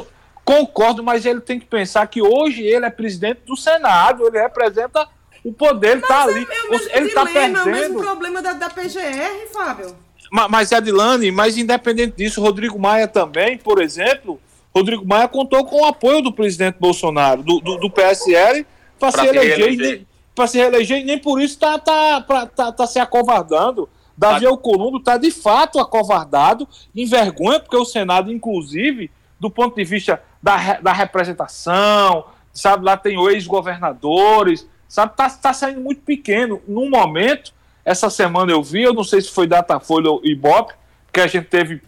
concordo, mas ele tem que pensar que hoje ele é presidente do Senado, ele representa o poder está ali. É ele está perdendo. É o mesmo problema da, da PGR, Fábio. Mas, mas Adilane, mas independente disso, Rodrigo Maia também, por exemplo, Rodrigo Maia contou com o apoio do presidente Bolsonaro, do, do, do PSL, para se eleger. Para se reeleger, e nem por isso está tá, tá, tá se acovardando. Davi tá. Alcolumbre está de fato acovardado, envergonha, porque o Senado, inclusive, do ponto de vista da, da representação, sabe, lá tem ex-governadores, sabe? Tá, tá saindo muito pequeno. No momento, essa semana eu vi, eu não sei se foi Datafolha ou Ibope, que a gente teve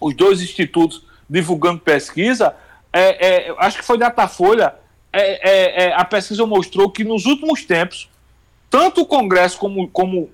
os dois institutos divulgando pesquisa. É, é, acho que foi Datafolha. É, é, é, a pesquisa mostrou que nos últimos tempos, tanto o Congresso como, como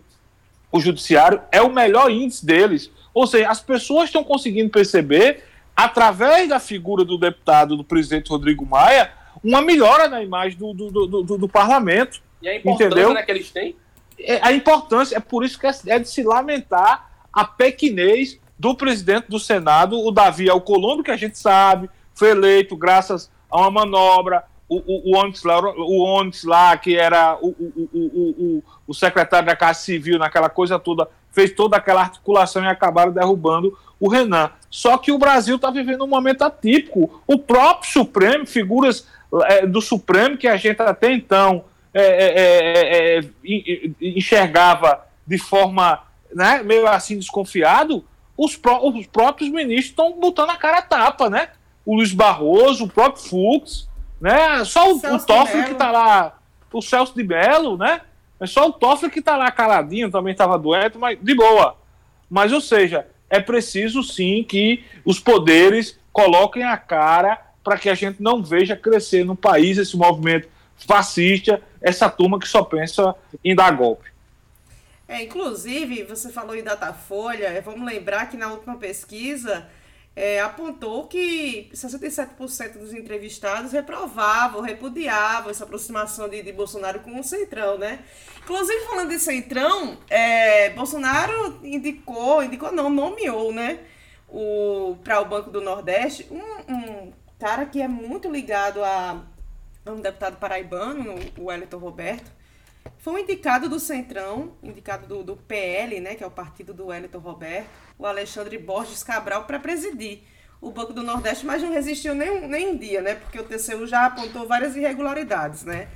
o Judiciário é o melhor índice deles. Ou seja, as pessoas estão conseguindo perceber, através da figura do deputado, do presidente Rodrigo Maia, uma melhora na imagem do, do, do, do, do parlamento. E a importância entendeu? Né, que eles têm? É, a importância, é por isso que é, é de se lamentar a pequenez do presidente do Senado, o Davi Alcolumbre, que a gente sabe, foi eleito graças a uma manobra, o, o, o, Onyx, lá, o Onyx lá, que era o, o, o, o, secretário da Casa Civil, naquela coisa toda, fez toda aquela articulação e acabaram derrubando o Renan. Só que o Brasil está vivendo um momento atípico. O próprio Supremo, figuras é, do Supremo, que a gente até então é, é, é, é enxergava de forma né, meio assim desconfiado, os, pró os próprios ministros estão botando a cara a tapa, né? O Luiz Barroso, o próprio Fux, né? Só o, o Toffoli que está lá, o Celso de Mello, né? É só o Toffoli que está lá caladinho, também estava doente, mas de boa. Mas, ou seja, é preciso sim que os poderes coloquem a cara para que a gente não veja crescer no país esse movimento fascista, essa turma que só pensa em dar golpe. É, inclusive, você falou em Datafolha, é, vamos lembrar que na última pesquisa é, apontou que 67% dos entrevistados reprovavam, repudiavam essa aproximação de, de, Bolsonaro com o Centrão, né? Inclusive, falando de Centrão, é, Bolsonaro indicou, indicou não, nomeou, né? Para o Banco do Nordeste, um, um cara que é muito ligado a, a um deputado paraibano, o Wellington Roberto, Foi um indicado do Centrão, indicado do, do PL, né, que é o partido do Wellington Roberto, o Alexandre Borges Cabral, para presidir o Banco do Nordeste, mas não resistiu nem, nem um dia, né? Porque o TCU já apontou várias irregularidades, né?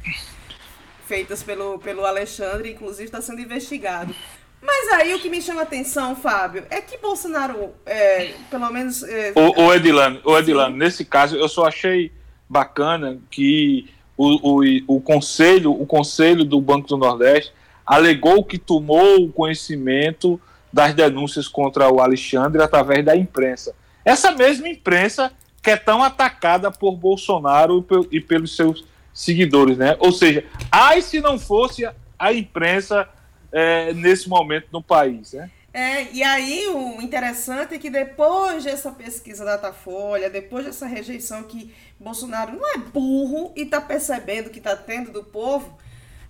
Feitas pelo, pelo Alexandre, inclusive está sendo investigado. Mas aí o que me chama a atenção, Fábio, é que Bolsonaro, é, pelo menos. É... O, o Edilano, o Edilano nesse caso, eu só achei bacana que o, o, o, conselho, o conselho do Banco do Nordeste alegou que tomou o conhecimento das denúncias contra o Alexandre através da imprensa. Essa mesma imprensa que é tão atacada por Bolsonaro e pelos seus seguidores, né? Ou seja, ai se não fosse a imprensa é, nesse momento no país, né? É, e aí o interessante é que depois dessa pesquisa da Datafolha, depois dessa rejeição que Bolsonaro não é burro e está percebendo que está tendo do povo,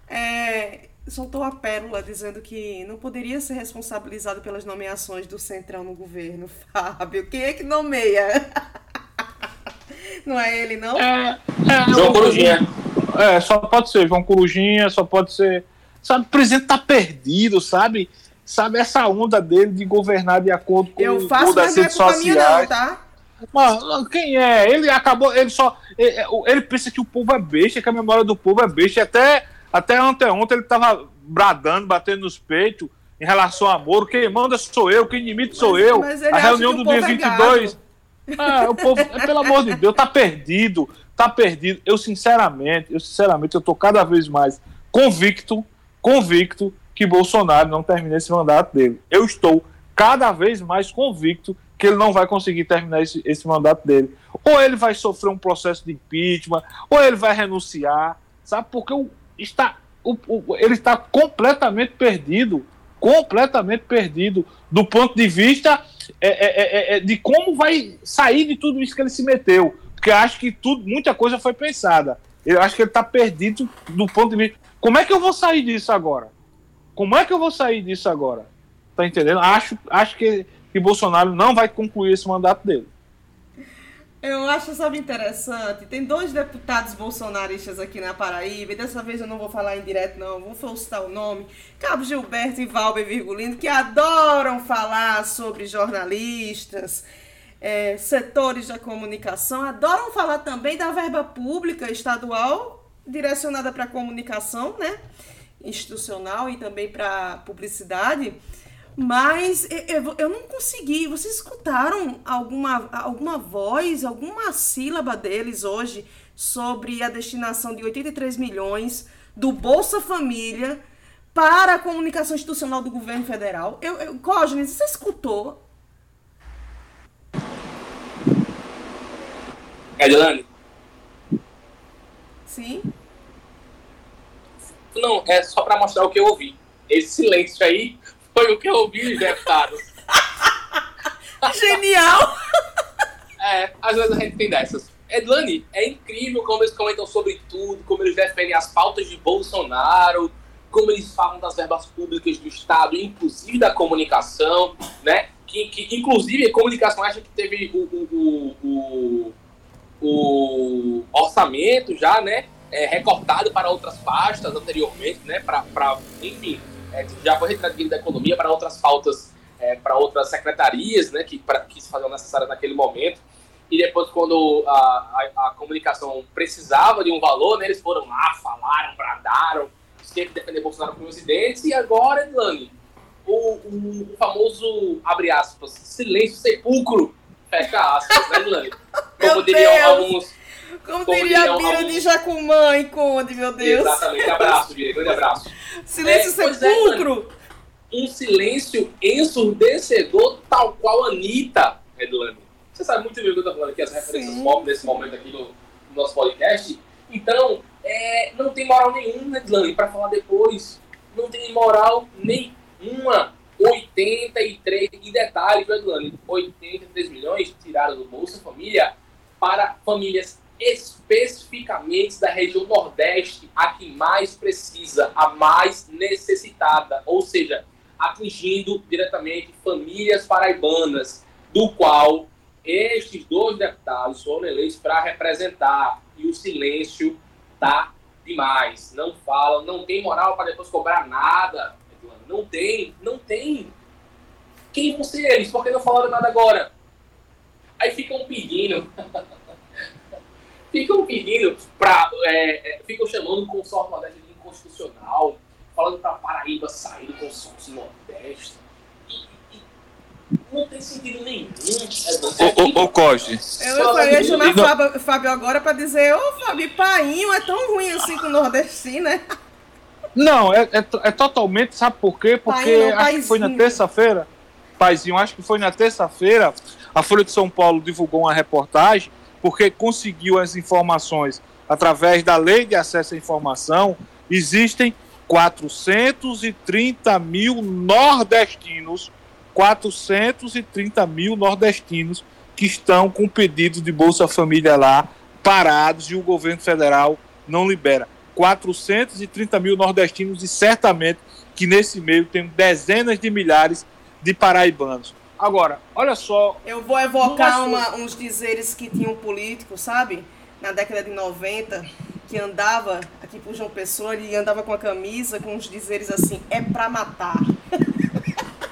é, soltou a pérola dizendo que não poderia ser responsabilizado pelas nomeações do Centrão no governo. Fábio, quem é que nomeia? Não é ele, não? É, é João Corujinha. É, só pode ser João Corujinha, só pode ser. Sabe, o presidente tá perdido, sabe? Sabe essa onda dele de governar de acordo com Eu faço, o das redes sociais. Minha não, tá? Mano, quem é? Ele acabou, ele só. Ele, ele, pensa que o povo é besta, que a memória do povo é besta. Até, até anteontem ele tava bradando, batendo nos peitos em relação ao amor. Quem manda sou eu, quem limita sou mas, eu. Mas a reunião do dia 22. É ah, o povo, é, pelo amor de Deus, tá perdido. Tá perdido. Eu, sinceramente, eu, sinceramente, eu tô cada vez mais convicto, convicto que Bolsonaro não termine esse mandato dele. Eu estou cada vez mais convicto que ele não vai conseguir terminar esse, esse mandato dele. Ou ele vai sofrer um processo de impeachment, ou ele vai renunciar, sabe? Porque o, está, o, o, ele está completamente perdido, completamente perdido do ponto de vista é, é, é, é, de como vai sair de tudo isso que ele se meteu. Porque acho que tudo, muita coisa foi pensada. Eu acho que ele está perdido do ponto de vista. Como é que eu vou sair disso agora? Como é que eu vou sair disso agora? Tá entendendo? Acho, acho que que Bolsonaro não vai concluir esse mandato dele. Eu acho, sabe, interessante. Tem dois deputados bolsonaristas aqui na Paraíba, e dessa vez eu não vou falar em direto, não, vou citar o nome. Cabo Gilberto e Valber Virgulino, que adoram falar sobre jornalistas, é, setores da comunicação, adoram falar também da verba pública estadual direcionada para a comunicação, né? Institucional e também para publicidade. Mas eu, eu não consegui. Vocês escutaram alguma, alguma voz, alguma sílaba deles hoje sobre a destinação de 83 milhões do Bolsa Família para a comunicação institucional do governo federal? Eu, eu, Cógenes, você escutou? Edilane? Sim? Não, é só para mostrar o que eu ouvi. Esse silêncio aí foi o que eu ouvi, deputado. Genial! É, às vezes a gente tem dessas. Edlane, é incrível como eles comentam sobre tudo, como eles defendem as pautas de Bolsonaro, como eles falam das verbas públicas do Estado, inclusive da comunicação, né? Que, que inclusive a comunicação acha que teve o, o, o, o orçamento já, né? É, recortado para outras pastas anteriormente, né? Para, enfim, é, já foi retransferido da economia para outras pautas, é, para outras secretarias, né, que, pra, que se faziam necessárias naquele momento. E depois, quando a, a, a, comunicação precisava de um valor, né, eles foram lá, falaram, bradaram, sempre defender Bolsonaro com os dentes. E agora, Edlane, o, o, o, famoso, abre aspas, silêncio sepulcro, fecha aspas, né, Edlane? Como diriam alguns como, Como diria a Bira de Jacumã e Conde, meu Deus. Exatamente. Abraço, Bira. Grande abraço. Silêncio é, sepulcro. É, um silêncio ensurdecedor, tal qual Anitta, Edulane. Você sabe muito bem o que eu estou falando aqui, as referências pop nesse momento aqui no, no, nosso podcast. Então, é, não tem moral nenhuma, Edulane, para falar depois. Não tem moral nenhuma. 83, e detalhe, Edulane, 83 milhões tirados do Bolsa Família para famílias especificamente da região Nordeste, a que mais precisa, a mais necessitada, ou seja, atingindo diretamente famílias paraibanas, do qual estes dois deputados foram eleitos para representar, e o silêncio está demais, não falam, não tem moral para depois cobrar nada. Não tem, não tem. Quem vão ser eles? Por que não falaram nada agora? Aí ficam pedindo. ficam pedindo para. É, é, ficam chamando o consórcio Nordeste de inconstitucional, falando para Paraíba sair do consórcio Nordeste. não tem sentido nenhum. É, ô, ô. Eu, ia chamar Fábio, Fábio agora para dizer, ô Fábio, Painho é tão ruim assim com o nordestino, né? Não, é, é, é, totalmente, sabe por quê? Porque Pai, acho que foi na terça-feira, Paizinho, acho que foi na terça-feira, a Folha de São Paulo divulgou uma reportagem, porque conseguiu as informações através da lei de acesso à informação, existem 430 mil nordestinos, 430 mil nordestinos que estão com pedido de Bolsa Família lá, parados, e o governo federal não libera. 430 mil nordestinos e certamente que nesse meio tem dezenas de milhares de paraibanos. Agora, olha só. Eu vou evocar uma, uns dizeres que tinha um político, sabe? Na década de 90, que andava aqui por João Pessoa, ele andava com a camisa com uns dizeres assim: é pra matar.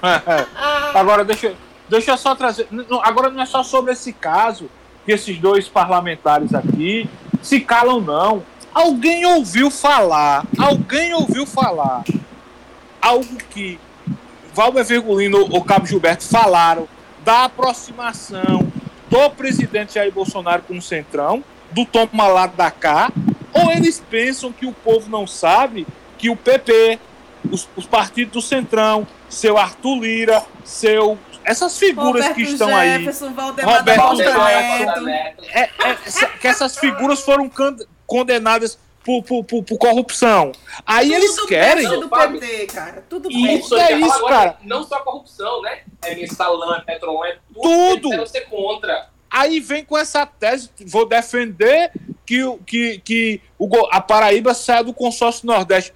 É, é. Agora, deixa, deixa eu só trazer. Agora não é só sobre esse caso que esses dois parlamentares aqui se calam, não. Alguém ouviu falar, alguém ouviu falar algo que Valber Virgulino ou Cabo Gilberto falaram da aproximação do presidente Jair Bolsonaro com o Centrão, do toma lá da cá, ou eles pensam que o povo não sabe que o PP, os, os partidos do Centrão, seu Arthur Lira, seu essas figuras Roberto que estão Jefferson, aí, Roberto Jefferson, é, é, que essas figuras foram condenadas por, por, por, por corrupção. Aí Tudo eles querem. do PT, cara. Tudo isso é isso, cara. Não só corrupção, né? É mensalão, é petróleo, é tudo. Tudo. ser contra. Aí vem com essa tese, vou defender que, que, que o, a Paraíba saia do consórcio Nordeste.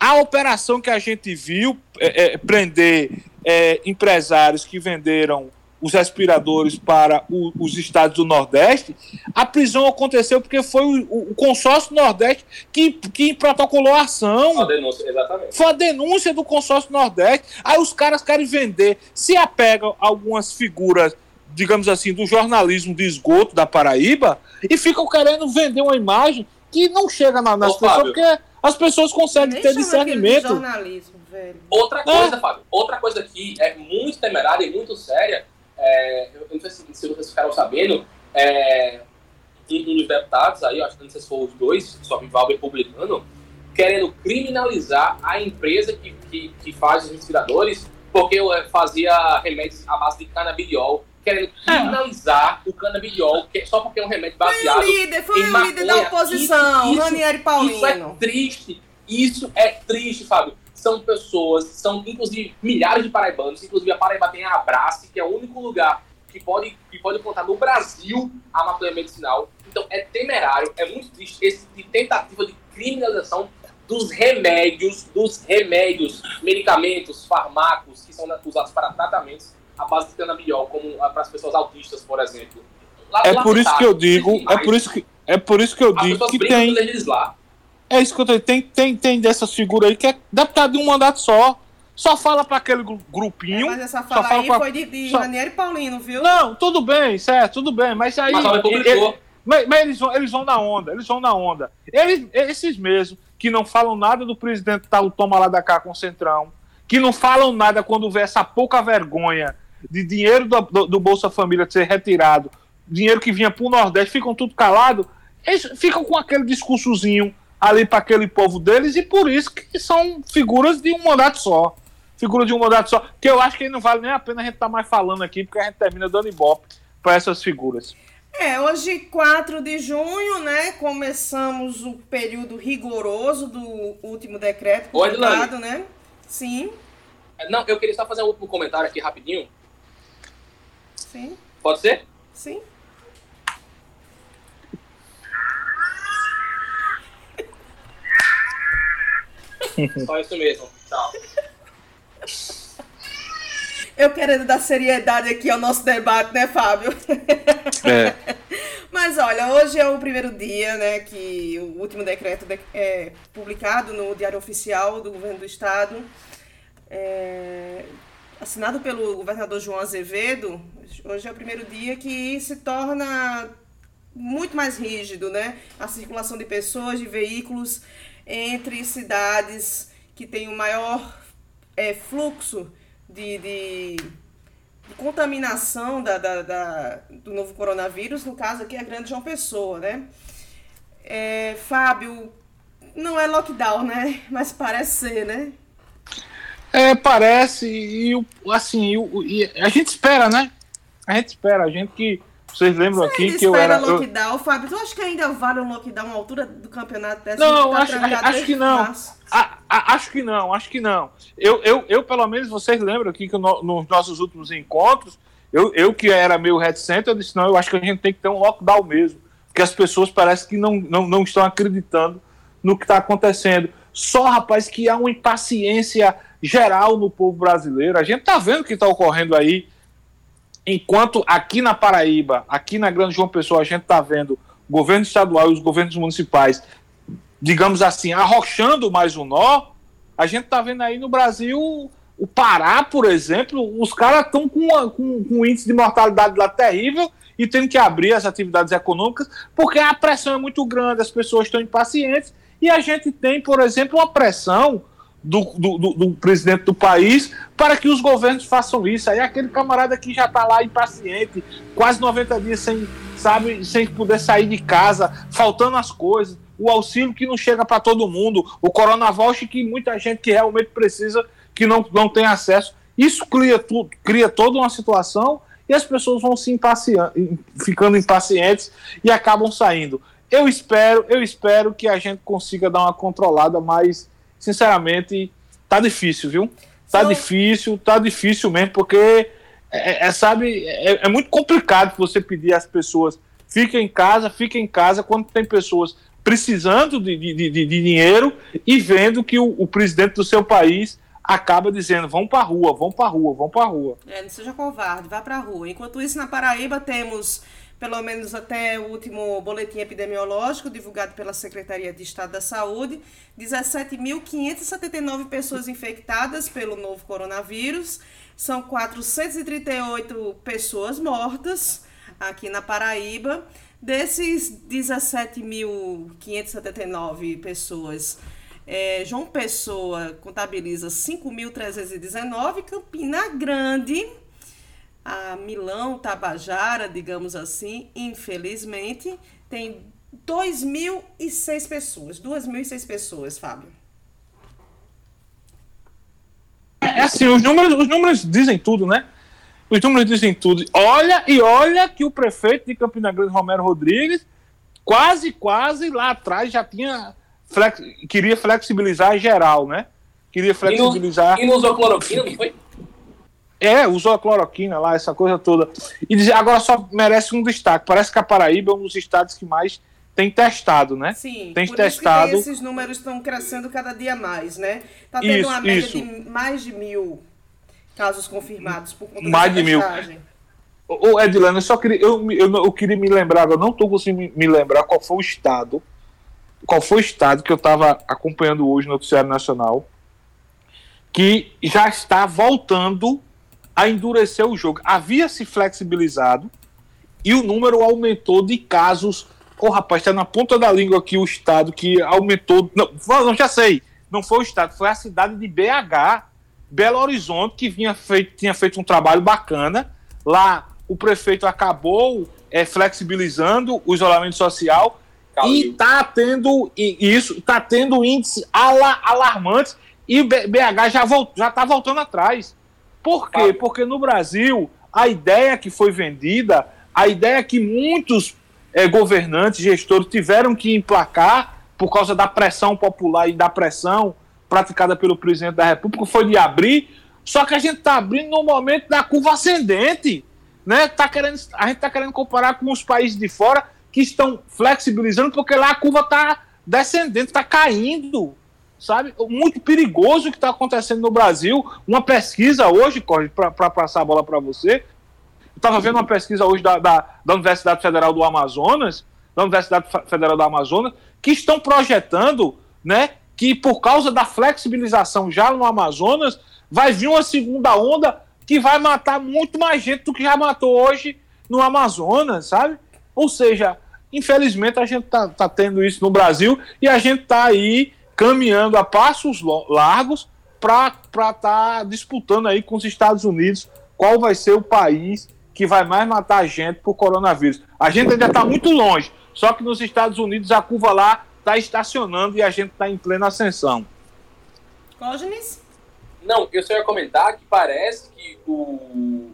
A operação que a gente viu é, é, prender é, empresários que venderam os respiradores para o, os estados do Nordeste, a prisão aconteceu porque foi o, o consórcio Nordeste que, que protocolou a ação. A denúncia, exatamente. Foi a denúncia do consórcio Nordeste. Aí os caras querem vender, se apegam a algumas figuras, digamos assim, do jornalismo de esgoto da Paraíba e ficam querendo vender uma imagem que não chega na, nas Ô, pessoas, Fábio, porque as pessoas conseguem ter discernimento. jornalismo, velho. Outra coisa, é. Fábio, outra coisa que é muito temerária e muito séria é, eu não sei se, se vocês ficaram sabendo, é, um dos deputados aí, acho que não sei se foram os dois, só Vival republicano, querendo criminalizar a empresa que, que, que faz os respiradores, porque fazia remédios à base de canabidiol, querendo criminalizar o canabidiol, que, só porque é um remédio baseado foi o líder, foi em o líder da oposição, isso, Ranieri Paulino. Isso é triste, isso é triste, Fábio são pessoas, são inclusive milhares de paraibanos, inclusive a Paraíba tem a Abrace, que é o único lugar que pode, que pode contar no Brasil a maconha medicinal. Então é temerário, é muito triste esse de tentativa de criminalização dos remédios, dos remédios, medicamentos, farmacos que são usados para tratamentos à base de canabidiol, como para as pessoas autistas, por exemplo. Lá, é por isso que eu digo, é por isso que é por isso que eu digo que tem legislar é isso que eu tô tem, tem, tem dessas figuras aí que é deputado de um mandato só. Só fala para aquele grupinho. É, mas essa fala aí pra... foi de, de só... Ranieri Paulino, viu? Não, tudo bem, certo, tudo bem. Mas aí. Mas, ele, mas, mas eles, vão, eles vão na onda, eles vão na onda. Eles, esses mesmos que não falam nada do presidente tá, o toma lá da cá com o Centrão, que não falam nada quando vê essa pouca vergonha de dinheiro do, do, do Bolsa Família ser retirado, dinheiro que vinha pro Nordeste, ficam tudo calado, eles ficam com aquele discursozinho ali para aquele povo deles e por isso que são figuras de um mandato só. Figura de um mandato só. Que eu acho que não vale nem a pena a gente estar tá mais falando aqui, porque a gente termina dando ibope para essas figuras. É, hoje, 4 de junho, né? Começamos o período rigoroso do último decreto publicado, né? Sim. É, não, eu queria só fazer um último comentário aqui rapidinho. Sim. Pode ser? Sim. Só isso mesmo. Tchau. Eu querendo dar seriedade aqui ao nosso debate, né, Fábio? É. Mas Mas olha, hoje é o primeiro dia, né, que o último decreto é publicado no Diário Oficial do Governo do Estado, é, assinado pelo governador João Azevedo. Hoje é o primeiro dia que se torna muito mais rígido, né, a circulação de pessoas, de veículos entre cidades que têm o maior é, fluxo de, de de contaminação da, da, da, do novo coronavírus, no caso aqui é a Grande João Pessoa, né? É, Fábio, não é lockdown, né? Mas parece ser, né? É, parece, e assim, e, e a gente espera, né? A gente espera, a gente que. Vocês lembram aqui que eu era. lockdown, eu... Fábio? Tu acha que ainda vale um lockdown à altura do campeonato dessa? Não, acho, acho que não. A, a, acho que não, acho que não. Eu, eu, eu, pelo menos, vocês lembram aqui que no, nos nossos últimos encontros, eu, eu que era meio reticente, eu disse, não, eu acho que a gente tem que ter um lockdown mesmo. Porque as pessoas parecem que não, não, não estão acreditando no que está acontecendo. Só, rapaz, que há uma impaciência geral no povo brasileiro. A gente está vendo o que está ocorrendo aí. Enquanto aqui na Paraíba, aqui na Grande João Pessoa, a gente está vendo o governo estadual e os governos municipais digamos assim, arrochando mais um nó, a gente está vendo aí no Brasil, o Pará, por exemplo, os caras estão com, com, com um índice de mortalidade lá terrível e tendo que abrir as atividades econômicas, porque a pressão é muito grande, as pessoas estão impacientes, e a gente tem, por exemplo, uma pressão do, do, do, do presidente do país para que os governos façam isso. Aí aquele camarada que já está lá impaciente, quase 90 dias sem, sabe, sem poder sair de casa, faltando as coisas, o auxílio que não chega para todo mundo, o coronavoucher que muita gente que realmente precisa que não, não tem acesso. Isso cria, tudo, cria toda uma situação e as pessoas vão se ficando impacientes e acabam saindo. Eu espero, eu espero que a gente consiga dar uma controlada, mas sinceramente tá difícil, viu? Tá Sim. difícil, tá difícil mesmo, porque é, é sabe, é, é muito complicado você pedir às pessoas fiquem em casa, fiquem em casa, quando tem pessoas precisando de, de, de, de dinheiro e vendo que o, o, presidente do seu país acaba dizendo vão para a rua, vão para a rua, vão para a rua. É, não seja covarde, vá para a rua. Enquanto isso, na Paraíba temos pelo menos até o último boletim epidemiológico divulgado pela Secretaria de Estado da Saúde, 17.579 pessoas infectadas pelo novo coronavírus, são 438 pessoas mortas aqui na Paraíba. Desses 17.579 pessoas, é, João Pessoa contabiliza 5.319, Campina Grande, a Milão, Tabajara, digamos assim, infelizmente, tem 2.006 pessoas, 2.006 pessoas, Fábio. É assim, os números, os números dizem tudo, né? Os números dizem tudo. Olha e olha que o prefeito de Campina Grande, Romero Rodrigues, quase, quase lá atrás já tinha flex, queria flexibilizar geral, né? Queria flexibilizar. E, não usou cloroquina, não foi? É, usou a cloroquina lá, essa coisa toda. E dizer, agora só merece um destaque. Parece que a Paraíba é um dos estados que mais tem testado, né? Sim, tem testado. Que esses números estão crescendo cada dia mais, né? Tá tendo isso, uma média isso. de mais de mil casos confirmados por conta Mais de mil. Ô, Edilano, eu só queria, eu, eu, eu queria me lembrar, eu não estou conseguindo me lembrar qual foi o estado, qual foi o estado que eu estava acompanhando hoje no Noticiário Nacional, que já está voltando a endurecer o jogo. Havia se flexibilizado e o número aumentou de casos. Ô, oh, rapaz, está na ponta da língua aqui o estado que aumentou. Não, não, já sei. Não foi o estado, foi a cidade de BH Belo Horizonte, que vinha feito, tinha feito um trabalho bacana. Lá o prefeito acabou é, flexibilizando o isolamento social e está tendo isso, está tendo índices ala, alarmantes e BH já já está voltando atrás. Por quê? Porque no Brasil a ideia que foi vendida, a ideia que muitos é, governantes, gestores tiveram que emplacar por causa da pressão popular e da pressão praticada pelo presidente da República foi de abrir, só que a gente está abrindo no momento da curva ascendente. Né? Tá querendo, a gente está querendo comparar com os países de fora que estão flexibilizando, porque lá a curva está descendente, está caindo. Sabe? Muito perigoso o que está acontecendo no Brasil. Uma pesquisa hoje, para passar a bola para você, estava vendo uma pesquisa hoje da, da, da Universidade Federal do Amazonas, da Universidade Federal do Amazonas, que estão projetando, né, que por causa da flexibilização já no Amazonas, vai vir uma segunda onda que vai matar muito mais gente do que já matou hoje no Amazonas, sabe? Ou seja, infelizmente a gente tá, tá tendo isso no Brasil e a gente tá aí caminhando a passos largos para estar tá disputando aí com os Estados Unidos qual vai ser o país que vai mais matar gente por coronavírus. A gente ainda está muito longe, só que nos Estados Unidos a curva lá está estacionando e a gente está em plena ascensão. Cógenes? Não, eu só ia comentar que parece que o,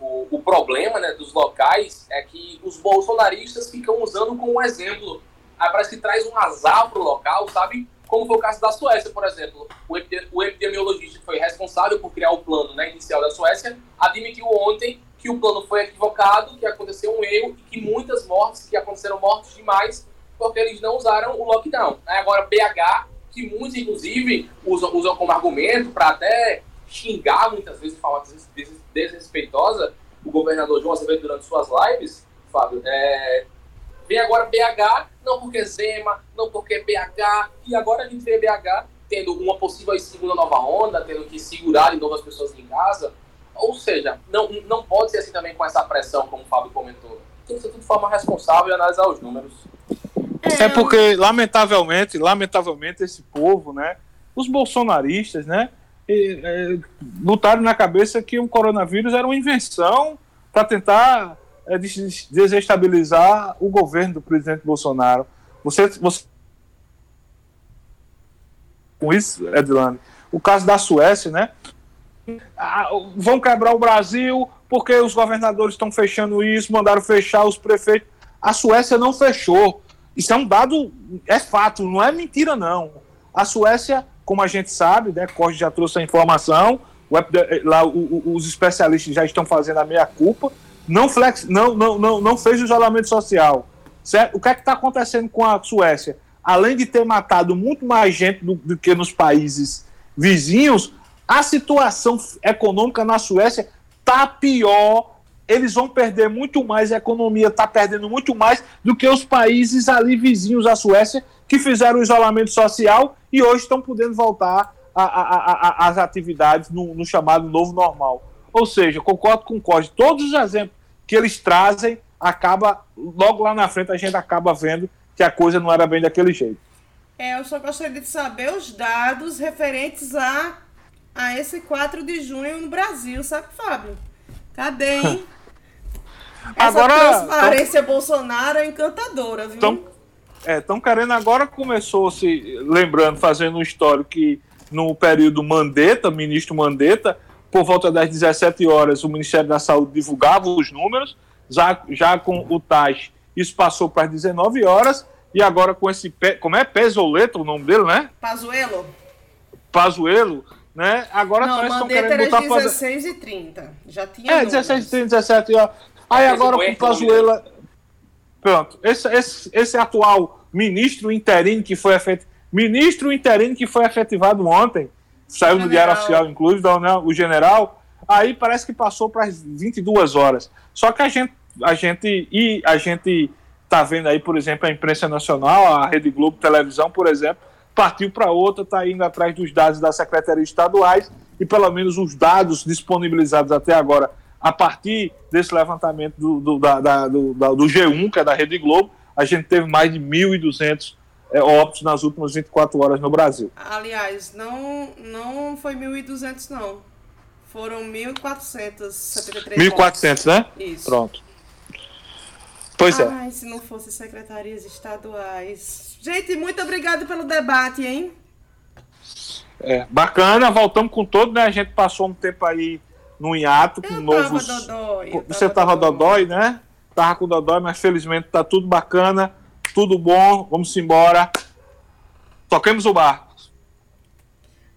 o, o, problema né, dos locais é que os bolsonaristas ficam usando como exemplo. Aí parece que traz um azar pro local, sabe? Como foi o caso da Suécia, por exemplo. O, epidemiologista que foi responsável por criar o plano né, inicial da Suécia admitiu ontem que o plano foi equivocado, que aconteceu um erro e que muitas mortes, que aconteceram mortes demais porque eles não usaram o lockdown. Agora, BH, que muitos, inclusive, usam, usam como argumento para até xingar muitas vezes, de forma desrespeitosa, o governador João Azevedo durante suas lives, Fábio, é, vem agora BH, não porque Zema, não porque BH, e agora a gente vê BH tendo uma possível segunda nova onda, tendo que segurar de novo as pessoas em casa. Ou seja, não, não pode ser assim também com essa pressão, como o Fábio comentou. Tem que ser tudo de forma responsável e analisar os números. É, é porque, lamentavelmente, lamentavelmente, esse povo, né, os bolsonaristas, né, e, é, botaram na cabeça que o coronavírus era uma invenção para tentar é, desestabilizar o governo do presidente Bolsonaro. Você, você com isso, Edilane, o caso da Suécia, né? Ah, vão quebrar o Brasil porque os governadores estão fechando isso, mandaram fechar os prefeitos. A Suécia não fechou. Isso é um dado, é fato, não é mentira, não. A Suécia, como a gente sabe, né, Corte já trouxe a informação, o, lá, o, os especialistas já estão fazendo a meia-culpa, não, flex, não, não, não, não fez o isolamento social. Certo? O que é que está acontecendo com a Suécia? Além de ter matado muito mais gente do, do que nos países vizinhos, a situação econômica na Suécia está pior eles vão perder muito mais, a economia está perdendo muito mais do que os países ali vizinhos à Suécia, que fizeram o isolamento social e hoje estão podendo voltar às atividades no, no, chamado novo normal. Ou seja, concordo com o Código, todos os exemplos que eles trazem, acaba, logo lá na frente a gente acaba vendo que a coisa não era bem daquele jeito. É, eu só gostaria de saber os dados referentes a, a esse 4 de junho no Brasil, sabe, Fábio? Cadê, hein? Essa agora, transparência tão, Bolsonaro é encantadora, viu? Estão é, querendo agora, começou se lembrando, fazendo um histórico que no período Mandetta, ministro Mandetta, por volta das 17 horas, o Ministério da Saúde divulgava os números, já, já com o TAS, isso passou para as 19 horas, e agora com esse, como é Pesoleto o nome dele, né? Pazuelo. Pazuelo, né? Agora Não, parece que estão querendo botar 16 e 30. Já tinha É, 16 e 30, 17 horas. Aí agora com o Pazuello. Pronto. Esse, esse, esse atual ministro interino que foi efetivado. Ministro interino que foi efetivado ontem, saiu no Diário Oficial, inclusive, o general, aí parece que passou para as 22 horas. Só que a gente, a gente, e a gente tá vendo aí, por exemplo, a imprensa nacional, a Rede Globo Televisão, por exemplo, partiu para outra, está indo atrás dos dados da Secretaria Estaduais e pelo menos os dados disponibilizados até agora a partir desse levantamento do, do, da, da, do, do, G1, que é da Rede Globo, a gente teve mais de 1.200 é, óbitos nas últimas 24 horas no Brasil. Aliás, não, não foi 1.200, não. Foram 1.473 1.400, né? Isso. Pronto. Pois Ai, é. Ai, se não fosse secretarias estaduais. Gente, muito obrigado pelo debate, hein? É, bacana, voltamos com todo, né? A gente passou um tempo aí no hiato com eu novos. Tava dodói, Você tava dodói, né? Tava com dodói, mas felizmente tá tudo bacana, tudo bom. Vamos embora. Toquemos o barco.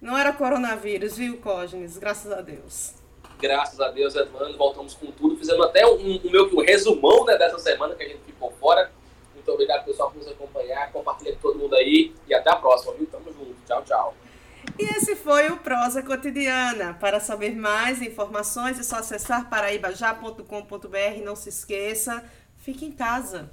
Não era coronavírus, viu, Cógenes? Graças a Deus. Graças a Deus, Edmando. Voltamos com tudo. Fizemos até um, um meu um resumão né, dessa semana que a gente ficou fora. Muito obrigado, pessoal, por nos acompanhar. Compartilha com todo mundo aí. E até a próxima, viu? Tamo junto. Tchau, tchau. E esse foi o Prosa Cotidiana. Para saber mais informações é só acessar paraibajá.com.br. Não se esqueça, fique em casa.